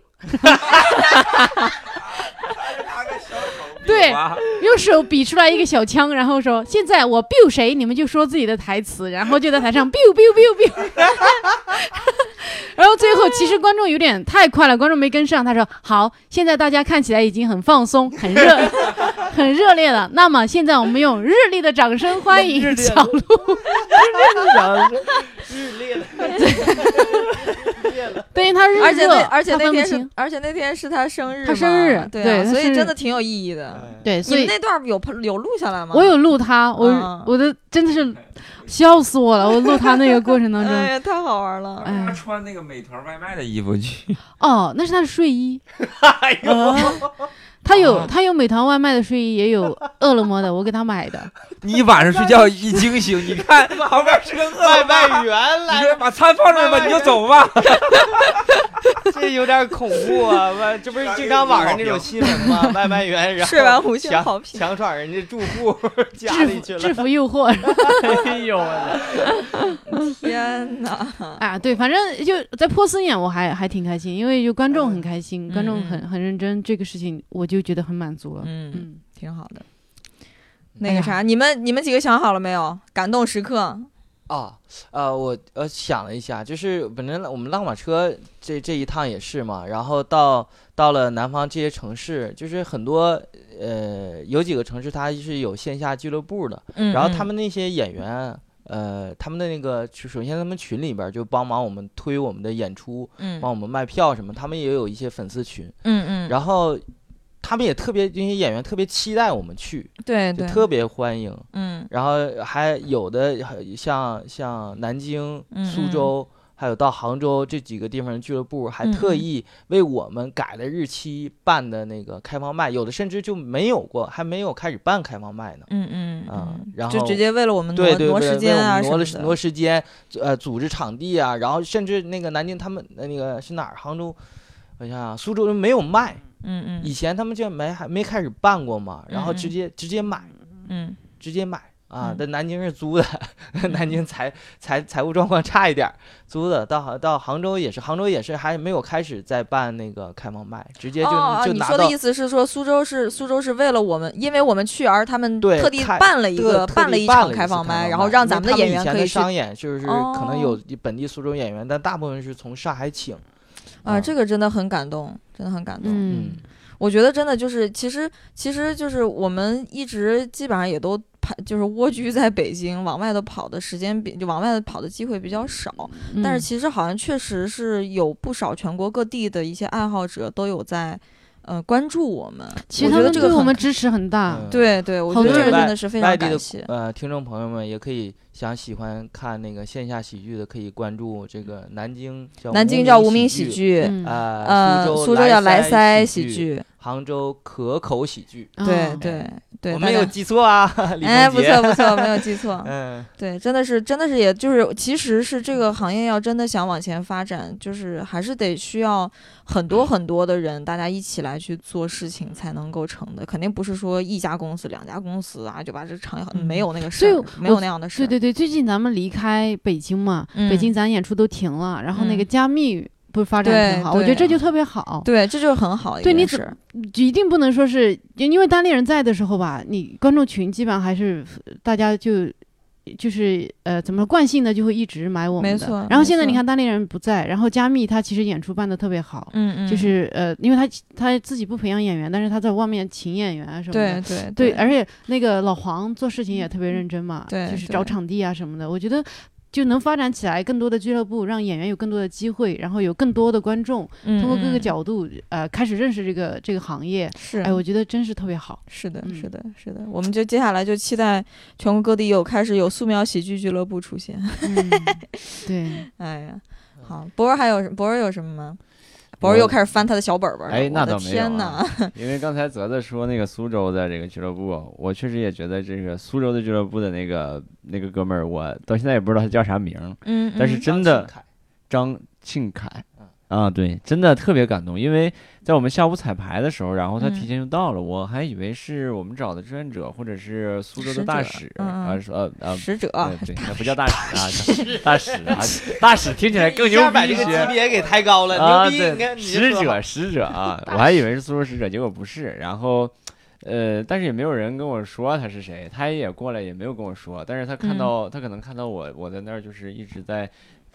Speaker 2: 对用手比出来一个小枪，然后说现在我 biu 谁，你们就说自己的台词，然后就在台上 biu biu biu biu，然后最后其实观众有点太快了，观众没跟上，他说好，现在大家看起来已经很放松，很热，很热烈了。那么现在我们用热烈的掌声欢迎小鹿。
Speaker 3: 日烈的，
Speaker 2: 对，他
Speaker 1: 而且那而且那天是而且那天是他生日，
Speaker 2: 他生日
Speaker 1: 对啊，所以真的挺有意义的。
Speaker 2: 对，所以
Speaker 1: 那段有有录下来吗？
Speaker 2: 我有录他，我、
Speaker 1: 嗯
Speaker 2: 我的真的是笑死我了，我录他那个过程当中，
Speaker 1: 哎呀，太好玩了。
Speaker 2: 哎
Speaker 5: 他穿那个美团外卖的衣服去，
Speaker 2: 哦，那是他的睡衣，
Speaker 3: 哎呦，
Speaker 2: 他有他有美团外卖的睡衣，也有饿了么的，我给他买的。
Speaker 5: 你晚上睡觉一惊醒，你看旁边是个
Speaker 3: 外卖员
Speaker 5: 你
Speaker 3: 来
Speaker 5: 说把餐放这儿吧，你就走吧。
Speaker 3: 这有点恐怖啊！外这不是经常网上那种新闻吗？外卖员然后
Speaker 1: 吃完五星
Speaker 3: 强
Speaker 1: 好评，
Speaker 3: 强闯人家住户家
Speaker 2: 制服
Speaker 3: 里去了，
Speaker 2: 制服诱惑
Speaker 4: 哎呦我的，
Speaker 1: 天哪！
Speaker 2: 啊！对，反正就在破四演，我还还挺开心，因为就观众很开心，
Speaker 1: 嗯
Speaker 2: 观众很很认真，这个事情我就觉得很满足了。
Speaker 1: 嗯，
Speaker 2: 嗯，
Speaker 1: 挺好的。那个啥，你们你们几个想好了没有？感动时刻，
Speaker 3: 啊，呃，我呃想了一下，就是本身我们浪马车这这一趟也是嘛，然后到到了南方这些城市，就是很多呃有几个城市它是有线下俱乐部的，
Speaker 1: 嗯
Speaker 3: 然后他们那些演员。呃，他们的那个，首先他们群里边就帮忙我们推我们的演出，
Speaker 1: 嗯
Speaker 3: 帮我们卖票什么，他们也有一些粉丝群，
Speaker 1: 嗯嗯，
Speaker 3: 然后他们也特别，这些演员特别期待我们去，
Speaker 1: 对对，
Speaker 3: 就特别欢迎。
Speaker 1: 嗯
Speaker 3: 然后还有的像像南京、
Speaker 1: 嗯
Speaker 3: 苏州，还有到杭州这几个地方的俱乐部，还特意为我们改了日期办的那个开放麦，有的甚至就没有过，还没有开始办开放麦呢。
Speaker 1: 嗯嗯
Speaker 3: 啊
Speaker 1: 嗯，
Speaker 3: 然后
Speaker 1: 就直接为了我们挪挪时间啊
Speaker 3: 挪了时挪
Speaker 1: 的。
Speaker 3: 时间，呃，组织场地啊，然后甚至那个南京他们呃那个是哪儿？杭州，我想想，苏州没有卖，
Speaker 1: 嗯嗯
Speaker 3: 以前他们就没还没开始办过嘛，然后直接直接买，
Speaker 1: 嗯
Speaker 3: 直接买啊
Speaker 1: 嗯！
Speaker 3: 在南京是租的，南京财财财务状况差一点儿，租的。到杭到杭州也是，杭州也是还没有开始在办那个开放麦，直接就、就拿到
Speaker 1: 你说的意思是说苏州是苏州是为了我们，因为我们去而他们特地办了一个办了一场开放
Speaker 3: 次麦，
Speaker 1: 然后让咱们的演员可以去
Speaker 3: 商演就是可能有
Speaker 1: 哦
Speaker 3: 本地苏州演员，但大部分是从上海请。
Speaker 1: 啊，这个真的很感动，真的很感动。
Speaker 2: 嗯，
Speaker 1: 我觉得真的就是，其实其实就是我们一直基本上也都排，就是蜗居在北京，往外头跑的时间比就往外头跑的机会比较少。但是
Speaker 2: 嗯
Speaker 1: 其实好像确实是有不少全国各地的一些爱好者都有在呃关注我们。
Speaker 2: 其实他们对我们支持很大。
Speaker 3: 嗯
Speaker 1: 对对，我觉得这
Speaker 2: 好多人
Speaker 1: 个真的是非常感谢。
Speaker 3: 呃听众朋友们也可以想喜欢看那个线下喜剧的，可以关注这个南京叫
Speaker 1: 南京叫无名
Speaker 3: 喜
Speaker 1: 喜，剧，
Speaker 2: 嗯
Speaker 3: 呃
Speaker 1: 呃，
Speaker 3: 苏
Speaker 1: 苏州叫
Speaker 3: 莱
Speaker 1: 莱塞
Speaker 3: 喜
Speaker 1: 喜，剧，
Speaker 3: 杭州可口喜剧。
Speaker 2: 哦
Speaker 1: 对对对，
Speaker 3: 我没有记错啊，李
Speaker 1: 哎，不错不错，没有记错。
Speaker 3: 嗯，
Speaker 1: 对，真的是，真的是，也就是，其实是这个行业要真的想往前发展，就是还是得需要很多很多的人，大家一起来去做事情才能够成的，肯定不是说一家公司、两家公司啊就把这个行业
Speaker 2: 嗯
Speaker 1: 没有那个事儿，没有那样的事。
Speaker 2: 对对对，最近咱们离开北京嘛，
Speaker 1: 嗯
Speaker 2: 北京咱演出都停了，然后那个
Speaker 1: 嗯
Speaker 2: 加密不是发展挺好，我觉得这就特别好。
Speaker 1: 对，这就是很好一
Speaker 2: 对你怎
Speaker 1: 件事儿。
Speaker 2: 一定不能说是因为单立人在的时候吧，你观众群基本上还是大家就就是呃怎么说惯性的就会一直买我们的。
Speaker 1: 没错
Speaker 2: 然后现在你看单立人不在，然后加密他其实演出办的特别好。
Speaker 1: 嗯嗯，
Speaker 2: 就是呃，因为他他自己不培养演员，但是他在外面请演员啊什么的。
Speaker 1: 对对
Speaker 2: 对，而且那个老黄做事情也特别认真嘛，
Speaker 1: 对
Speaker 2: 就是找场地啊什么的，我觉得就能发展起来更多的俱乐部，让演员有更多的机会，然后有更多的观众通过各个
Speaker 1: 嗯
Speaker 2: 角度呃开始认识这个这个行业，
Speaker 1: 是，
Speaker 2: 哎，我觉得真是特别好。
Speaker 1: 是的，
Speaker 2: 嗯
Speaker 1: 是的，是的，我们就接下来就期待全国各地有开始有素描喜剧俱乐部出现。
Speaker 2: 嗯，对，
Speaker 1: 哎呀，好，博儿还有博儿有什么吗？博士又开始翻他的小本本了。
Speaker 4: 哎，那倒没有、
Speaker 1: 天哪！
Speaker 4: 啊，因为刚才泽泽说那个苏州的这个俱乐部，我确实也觉得这个苏州的俱乐部的那个那个哥们儿，我到现在也不知道他叫啥名儿，
Speaker 1: 嗯，
Speaker 4: 但是
Speaker 1: 嗯
Speaker 4: 真的
Speaker 3: 张庆凯
Speaker 4: 张庆凯
Speaker 3: 嗯。
Speaker 4: 啊，对，真的特别感动，因为在我们下午彩排的时候，然后他
Speaker 1: 嗯
Speaker 4: 提前就到了，我还以为是我们找的志愿者或者是苏州的大使，
Speaker 1: 嗯嗯
Speaker 4: 啊，说呃呃，
Speaker 1: 使者
Speaker 4: 呃 对，那不叫大使啊，大使啊，大使听起来更牛
Speaker 3: 把
Speaker 4: 逼一些
Speaker 3: 这个级。别给抬高了，
Speaker 4: 啊，
Speaker 3: 牛逼！
Speaker 4: 对
Speaker 3: 你看，
Speaker 4: 使者，使者啊，我还以为是苏州使者，结果不是。然后，呃，但是也没有人跟我说他是谁，他也过来也没有跟我说。但是他看
Speaker 1: 嗯
Speaker 4: 到，他可能看到我，我在那儿就是一直在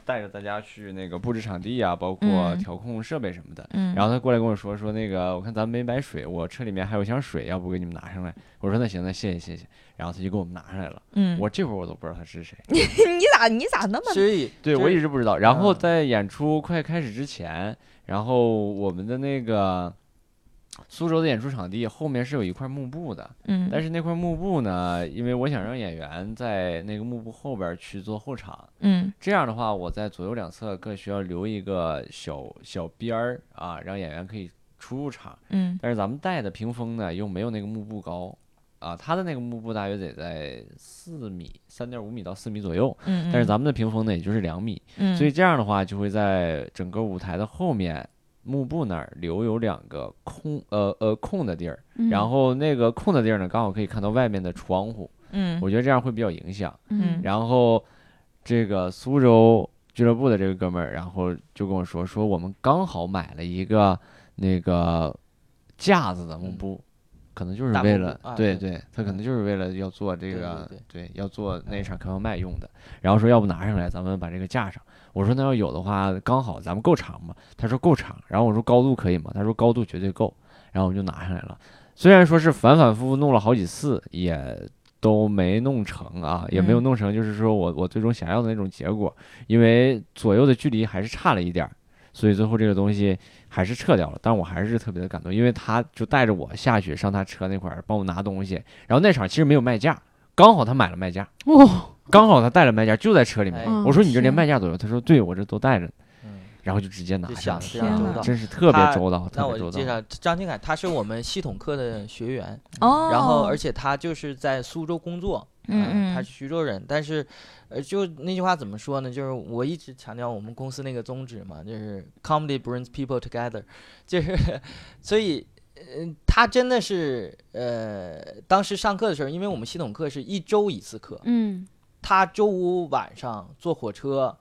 Speaker 4: 带着大家去那个布置场地啊，包括
Speaker 1: 嗯
Speaker 4: 调控设备什么的。
Speaker 1: 嗯，
Speaker 4: 然后他过来跟我说说那个，我看咱们没买水，我车里面还有箱水，要不给你们拿上来？我说那行，那谢谢谢谢。然后他就给我们拿上来了。
Speaker 1: 嗯，
Speaker 4: 我这会儿我都不知道他是谁。
Speaker 1: 你咋你咋那么
Speaker 3: 所以
Speaker 4: 对我一直不知道。然后
Speaker 3: 嗯
Speaker 4: 在演出快开始之前，然后我们的那个苏州的演出场地后面是有一块幕布的，
Speaker 1: 嗯，
Speaker 4: 但是那块幕布呢，因为我想让演员在那个幕布后边去做后场，
Speaker 1: 嗯
Speaker 4: 这样的话我在左右两侧各需要留一个小小边儿啊，让演员可以出入场。
Speaker 1: 嗯
Speaker 4: 但是咱们带的屏风呢又没有那个幕布高。啊，它的那个幕布大约得在四米、三点五米到四米左右，
Speaker 1: 嗯，
Speaker 4: 但是咱们的屏风呢，也就是两米，
Speaker 1: 嗯，
Speaker 4: 所以这样的话就会在整个舞台的后面幕布那儿留有两个空呃呃空的地儿，
Speaker 2: 嗯
Speaker 4: 然后那个空的地儿呢，刚好可以看到外面的窗户，
Speaker 1: 嗯
Speaker 4: 我觉得这样会比较影响。
Speaker 1: 嗯
Speaker 4: 然后这个苏州俱乐部的这个哥们儿，然后就跟我说说我们刚好买了一个那个架子的幕布。可能就是为了，
Speaker 3: 啊对
Speaker 4: 对对，他可能就是为了要做这
Speaker 3: 对
Speaker 4: 个，
Speaker 3: 对
Speaker 4: 对，要做那场开放麦用的。然后说要不拿上来，咱们把这个架上。我说那要有的话，刚好咱们够长吗？他说够长。然后我说高度可以吗？他说高度绝对够。然后我们就拿上来了。虽然说是反反复复弄了好几次，也都没弄成啊，也没有
Speaker 1: 嗯
Speaker 4: 弄成，就是说我我最终想要的那种结果，因为左右的距离还是差了一点儿，所以最后这个东西还是撤掉了。但我还是特别的感动，因为他就带着我下去上他车那块儿帮我拿东西，然后那场其实没有卖价，刚好他买了卖架，
Speaker 2: 哇，
Speaker 4: 刚好他带了卖架就在车里面。我说你这连
Speaker 2: 天
Speaker 4: 卖架都有，他说对我这都带着。呢，
Speaker 3: 嗯，
Speaker 4: 然后就直接拿
Speaker 3: 就
Speaker 4: 下
Speaker 3: 想
Speaker 4: 了。真是特别周到，
Speaker 3: 那
Speaker 4: 特别周到。
Speaker 3: 我就介绍张金凯，他是我们系统课的学员，
Speaker 1: 哦，
Speaker 3: 然后而且他就是在苏州工作，
Speaker 1: 嗯嗯，
Speaker 3: 他是徐州人，但是，呃，就那句话怎么说呢？就是我一直强调我们公司那个宗旨嘛，就是 comedy brings people together，就是，所以，呃，他真的是，呃，当时上课的时候，因为我们系统课是一周一次课，
Speaker 2: 嗯
Speaker 3: 他周五晚上坐火车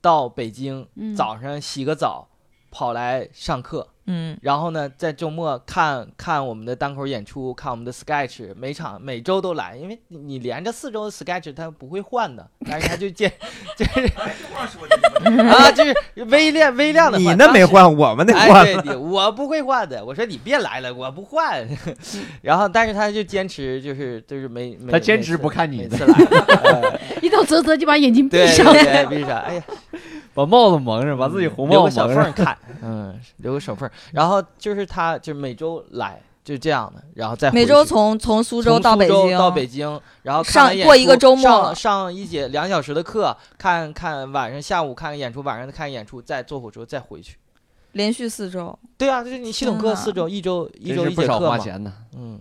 Speaker 3: 到北京，
Speaker 2: 嗯，
Speaker 3: 早上洗个澡，跑来上课，
Speaker 1: 嗯
Speaker 3: 然后呢，在周末看看我们的单口演出，看我们的 sketch，每场每周都来，因为你你连着四周的 sketch 他不会换的，但是他就见 就是啊，就是微量微量的换。
Speaker 5: 你那没。换，我们得
Speaker 3: 哎，
Speaker 5: 换
Speaker 3: 对，我不会换的。我说你别来了，我不换。然后，但是他就坚持，就是就是没没
Speaker 4: 他坚持不看你的
Speaker 3: 每次来，哎
Speaker 2: 一到泽泽就把眼睛闭
Speaker 3: 对
Speaker 2: 上。
Speaker 3: 对对，闭上。哎呀，
Speaker 4: 把帽子蒙上，把自己红帽
Speaker 3: 留个小。缝看，嗯，留个小缝。然后就是他，就是每周来，就这样的，然后再
Speaker 1: 每周
Speaker 3: 回去
Speaker 1: 从从苏州到北京，
Speaker 3: 到北京，然后看
Speaker 1: 上过一个周末
Speaker 3: 上上一节两小时的课，看看晚上下午看个演出，晚上看演出，再坐火车再回去。
Speaker 1: 连续四周，
Speaker 3: 对啊，就是你系统课四周，一周一周一节课嘛。
Speaker 4: 花钱呢。
Speaker 3: 嗯，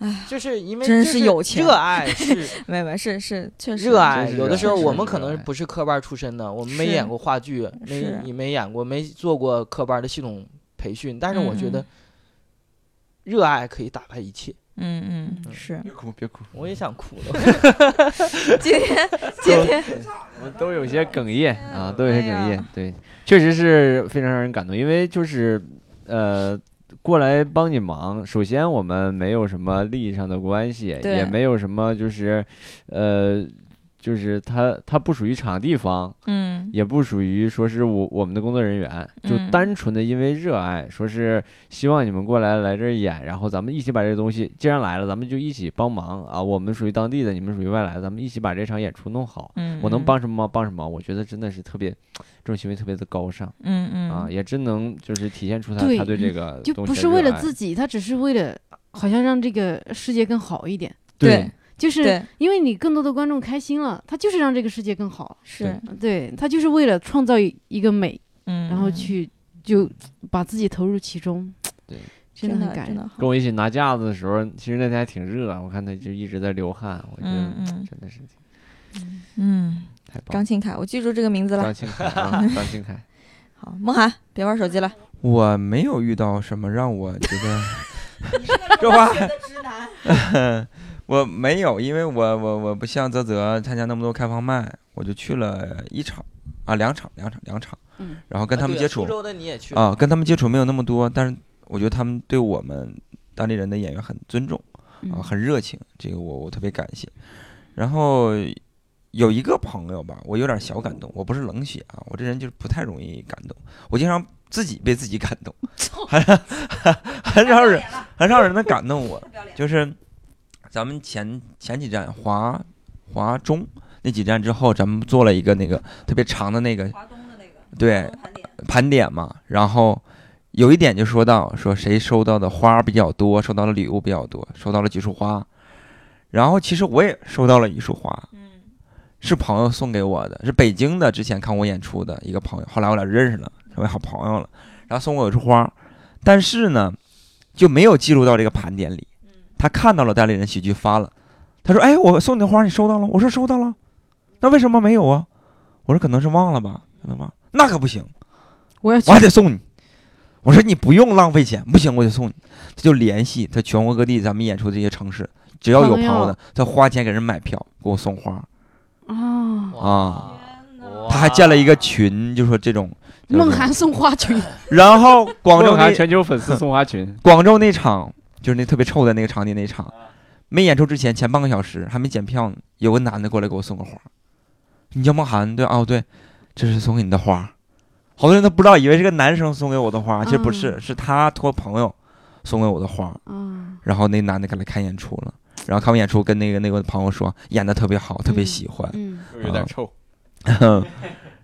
Speaker 1: 唉，
Speaker 3: 就是因为
Speaker 1: 真
Speaker 3: 是
Speaker 1: 有钱
Speaker 3: 热爱 是
Speaker 1: 没没是是确实
Speaker 3: 热爱，有的时候我们可能不是科班出身的，我们没演过话剧，没你没演过，没做过科班的系统培训，但是我觉
Speaker 1: 嗯
Speaker 3: 得热爱可以打败一切。
Speaker 1: 嗯嗯
Speaker 3: 嗯
Speaker 1: 是。
Speaker 4: 别哭，别哭，
Speaker 3: 我也想哭了。
Speaker 1: 今天 今天
Speaker 4: 我们都有些哽咽啊，都有些哽咽。对，确实是非常让人感动，因为就是呃。过来帮你忙，首先我们没有什么利益上的关系，也没有什么就是，呃，就是他他不属于场地方，
Speaker 1: 嗯
Speaker 4: 也不属于说是我我们的工作人员，就
Speaker 1: 嗯
Speaker 4: 单纯的因为热爱，说是希望你们过来来这儿演，然后咱们一起把这东西，既然来了，咱们就一起帮忙啊！我们属于当地的，你们属于外来的，咱们一起把这场演出弄好。
Speaker 1: 嗯，
Speaker 4: 我能帮什么忙帮什么忙，我觉得真的是特别，这种行为特别的高尚
Speaker 1: 嗯嗯
Speaker 4: 啊，也真能就是体现出他
Speaker 2: 对
Speaker 4: 他对这个
Speaker 2: 就不是为了自己，他只是为了好像让这个世界更好一点。
Speaker 1: 对
Speaker 2: 就是因为你更多的观众开心了，他就是让这个世界更好。
Speaker 1: 是
Speaker 2: 对他就是为了创造一一个美，
Speaker 1: 嗯，
Speaker 2: 然后
Speaker 1: 嗯
Speaker 2: 去就把自己投入其中。
Speaker 4: 对，
Speaker 2: 真的很感人。
Speaker 1: 真的
Speaker 4: 跟我一起拿架子的时候，其实那天还挺热，我看他就一直在流汗，我觉得真的是挺
Speaker 1: 嗯，
Speaker 4: 太棒了。
Speaker 1: 张庆凯，我记住这个名字了
Speaker 4: 张。庆凯 啊，张庆凯。
Speaker 1: 好，梦涵，别玩手机了。
Speaker 5: 我没有遇到什么让我觉得 这话，我没有，因为我我我不像泽泽参加那么多开放麦，我就去了一场啊两场两场两场，
Speaker 2: 嗯，
Speaker 5: 然后跟他们接触
Speaker 3: 啊啊苏州的你也去
Speaker 5: 啊，跟他们接触没有那么多，但是我觉得他们对我们当地人的演员很尊重
Speaker 2: 嗯。
Speaker 5: 啊，很热情，这个我我特别感谢。然后有一个朋友吧，我有点小感动，我不是冷血啊，我这人就是不太容易感动，我经常自己被自己感动，很很少人很少人能感动我，就是咱们前前几站华华中那几站之后，咱们做了一个那个特别长的那个
Speaker 1: 华东的那个
Speaker 5: 对
Speaker 1: 盘点，
Speaker 5: 嘛，然后有一点就说到说谁收到的花比较多，收到的礼物比较多，收到了几束花，然后其实我也收到了一束花，
Speaker 1: 嗯。
Speaker 5: 是朋友送给我的，是北京的，之前看我演出的一个朋友，后来我俩认识了，成为好朋友了，然后送我一束花，但是呢就没有记录到这个盘点里，他看到了代理人喜剧发了，他说：“哎，我送你的花你收到了？”我说：“收到了。”那为什么没有啊？我说：“可能是忘了吧，可能忘。”那可不行，
Speaker 2: 我要
Speaker 5: 我还得送你。我说：“你不用浪费钱，不行我就送你。”他就联系他全国各地咱们演出这些城市，只要有朋友的，他花钱给人买票，给我送花。
Speaker 2: 啊，
Speaker 5: 啊他还建了一个群，就说这种
Speaker 2: 梦涵送花群，
Speaker 5: 然后广州
Speaker 4: 梦涵
Speaker 5: 那
Speaker 4: 全球粉丝送花群，
Speaker 5: 广州那场就是那特别臭的那个场地那场，没演出之前前半个小时还没检票呢，有个男的过来给我送个花，你叫孟涵对哦对，这是送给你的花，好多人都不知道，以为是个男生送给我的花，其实不是，
Speaker 2: 嗯
Speaker 5: 是他托朋友送给我的花，
Speaker 2: 啊，
Speaker 5: 然后那男的给来看演出了，然后看完演出跟那个那个朋友说演的特别好，特别
Speaker 2: 嗯
Speaker 5: 喜欢，
Speaker 2: 嗯，
Speaker 4: 有点臭。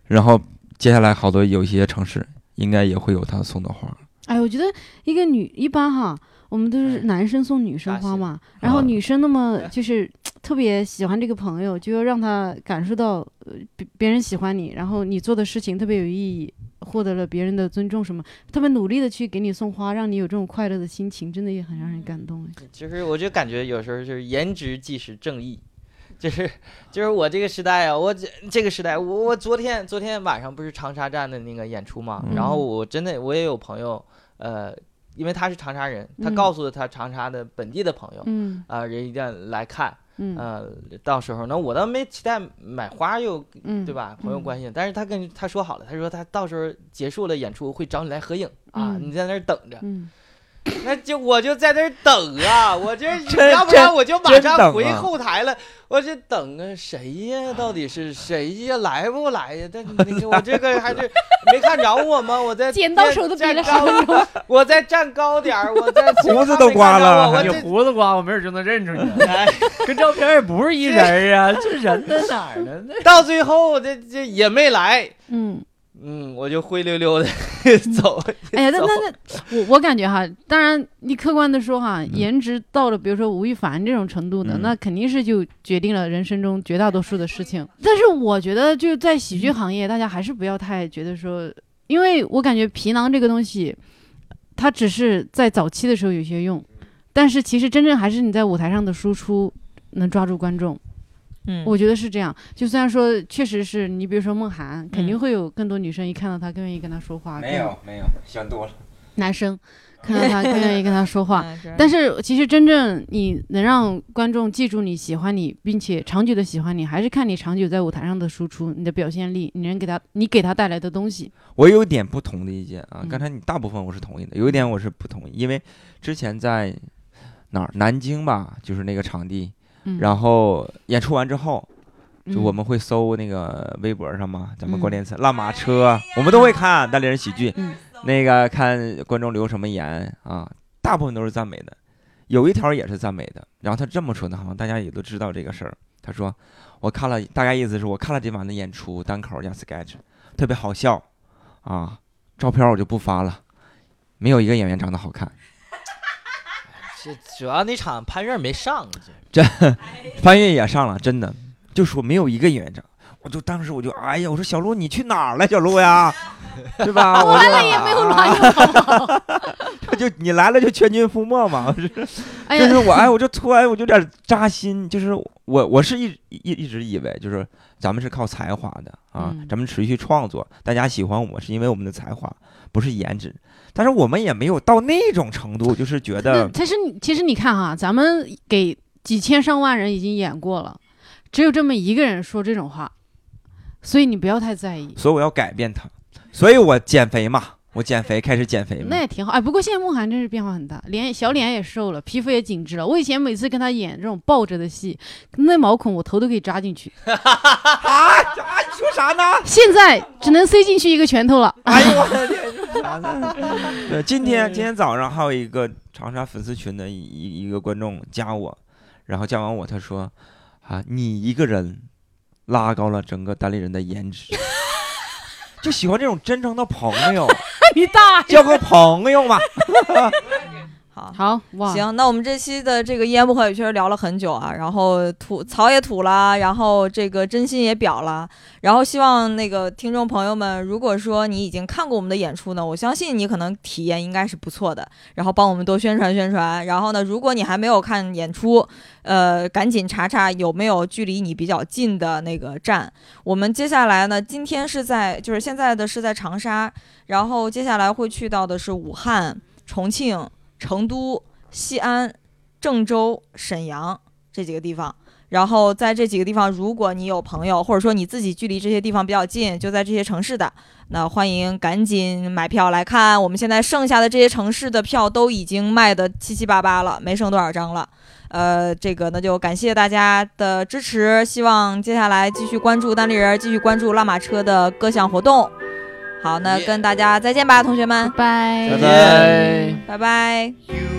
Speaker 5: 然后接下来好多有一些城市应该也会有他送的花，
Speaker 2: 哎，我觉得一个女一般哈，我们都是男生送女生花嘛，然后
Speaker 5: 啊
Speaker 2: 女生那么就是特别喜欢这个朋友，就要让他感受到呃别别人喜欢你，然后你做的事情特别有意义，获得了别人的尊重什么，特别努力的去给你送花，让你有这种快乐的心情，真的也很让人感动哎。
Speaker 3: 其实我就感觉有时候就是颜值即是正义，就是就是我这个时代啊，我这这个时代，我我昨天昨天晚上不是长沙站的那个演出嘛，然后我真的我也有朋友，呃，因为他是长沙人，他
Speaker 2: 嗯。
Speaker 3: 告诉了他长沙的本地的朋友，
Speaker 2: 嗯。
Speaker 3: 啊、人一定来看，
Speaker 2: 嗯。
Speaker 3: 呃，到时候呢，我倒没期待买花又
Speaker 2: 嗯，
Speaker 3: 对吧？朋友
Speaker 2: 嗯
Speaker 3: 关系，但是他跟他说好了，他说他到时候结束了演出会找你来合影啊，
Speaker 2: 嗯。
Speaker 3: 你在那儿等着。
Speaker 2: 嗯，
Speaker 3: 那就我就在那儿等啊，我这要不然我就马上回后台了，我这等啊谁呀？到底是谁呀？来不来呀？但那个我这个还是 没看着我吗？我在
Speaker 2: 剪刀手都比了
Speaker 3: 我再站高点儿，我在
Speaker 5: 胡子都刮了
Speaker 4: 你
Speaker 3: 我这
Speaker 4: 胡子刮，我没准就能认出你。
Speaker 3: 来
Speaker 4: 跟照片也不是一人儿啊，这人在哪儿呢？
Speaker 3: 到最后这这也没来，
Speaker 2: 嗯。
Speaker 3: 嗯，我就灰溜溜的 走。
Speaker 2: 哎呀，那
Speaker 3: 走
Speaker 2: 那那，我我感觉哈，当然你客观的说哈，
Speaker 5: 嗯
Speaker 2: 颜值到了比如说吴亦凡这种程度的，
Speaker 5: 嗯
Speaker 2: 那肯定是就决定了人生中绝大多数的事情。但是我觉得就在喜
Speaker 5: 嗯
Speaker 2: 剧行业，大家还是不要太觉得说，因为我感觉皮囊这个东西，它只是在早期的时候有些用，但是其实真正还是你在舞台上的输出能抓住观众。
Speaker 1: 嗯
Speaker 2: 我觉得是这样，就虽然说确实是你，比如说梦涵，肯定
Speaker 1: 嗯
Speaker 2: 会有更多女生一看到他更愿意跟他说话，
Speaker 5: 没有没有想多了。
Speaker 2: 男生看到他更愿意跟他说话。但是其实真正你能让观众记住你、喜欢你，并且长久的喜欢你，还是看你长久在舞台上的输出、你的表现力，你能给他你给他带来的东西。
Speaker 5: 我有点不同的意见啊，
Speaker 2: 嗯
Speaker 5: 刚才你大部分我是同意的，有一点我是不同意，因为之前在哪儿南京吧，就是那个场地，
Speaker 2: 嗯，
Speaker 5: 然后演出完之后，就
Speaker 2: 嗯
Speaker 5: 我们会搜那个微博上嘛，咱们
Speaker 2: 嗯。
Speaker 5: 关键词烂马车，我们都会看大连人喜剧，
Speaker 2: 嗯。
Speaker 5: 那个看观众留什么言啊，大部分都是赞美的，有一条也是赞美的，然后他这么说的，好像大家也都知道这个事儿。他说我看了，大概意思是我看了这晚的演出，单口加 sketch，特别好笑啊，照片我就不发了，没有一个演员长得好看。
Speaker 3: 这主要那场潘越没上，
Speaker 5: 这 潘越也上了，真的，就说没有一个演员。长，我就当时我就哎呀，我说小鹿你去哪儿了，小鹿呀，对吧？我
Speaker 2: 来了也没有卵用，好不好？
Speaker 5: 说就你来了就全军覆没嘛，就是，我哎我就突然我就有点扎心，就是我我是一一一直以为就是咱们是靠才华的啊，
Speaker 2: 嗯。
Speaker 5: 咱们持续创作，大家喜欢我们是因为我们的才华，不是颜值，但是我们也没有到那种程度，就是觉得
Speaker 2: 其实你其实你看哈，咱们给几千上万人已经演过了，只有这么一个人说这种话，所以你不要太在意。
Speaker 5: 所以我要改变他，所以我减肥嘛，我减肥开始减肥嘛
Speaker 2: 那，也挺好，哎，不过现在梦涵真是变化很大，脸小脸也瘦了，皮肤也紧致了。我以前每次跟他演这种抱着的戏，那毛孔我头都可以扎进去，
Speaker 5: 啊啊！你说啥呢？
Speaker 2: 现在只能塞进去一个拳头了。
Speaker 5: 哎呦我？对，今天今天早上还有一个长沙粉丝群的一一一个观众加我，然后加完我，他说啊，你一个人拉高了整个单立人的颜值，就喜欢这种真诚的朋友，
Speaker 2: 你大！
Speaker 5: 交个朋友嘛。
Speaker 7: 好。
Speaker 2: 好哇，
Speaker 7: 行，那我们这期的这个一言不合也确实聊了很久啊，然后吐槽也吐了，然后这个真心也表了，然后希望那个听众朋友们，如果说你已经看过我们的演出呢，我相信你可能体验应该是不错的，然后帮我们多宣传宣传。然后呢，如果你还没有看演出，呃，赶紧查查有没有距离你比较近的那个站。我们接下来呢，今天是在就是现在的是在长沙，然后接下来会去到的是武汉、重庆。成都、西安、郑州、沈阳这几个地方。然后在这几个地方，如果你有朋友，或者说你自己距离这些地方比较近，就在这些城市的，那欢迎赶紧买票来看。我们现在剩下的这些城市的票都已经卖的七七八八了，没剩多少张了。呃，这个那就感谢大家的支持，希望接下来继续关注单立人，继续关注拉马车的各项活动。好，那跟大家再见吧，同学们，
Speaker 2: 拜
Speaker 4: 拜。拜。
Speaker 7: 拜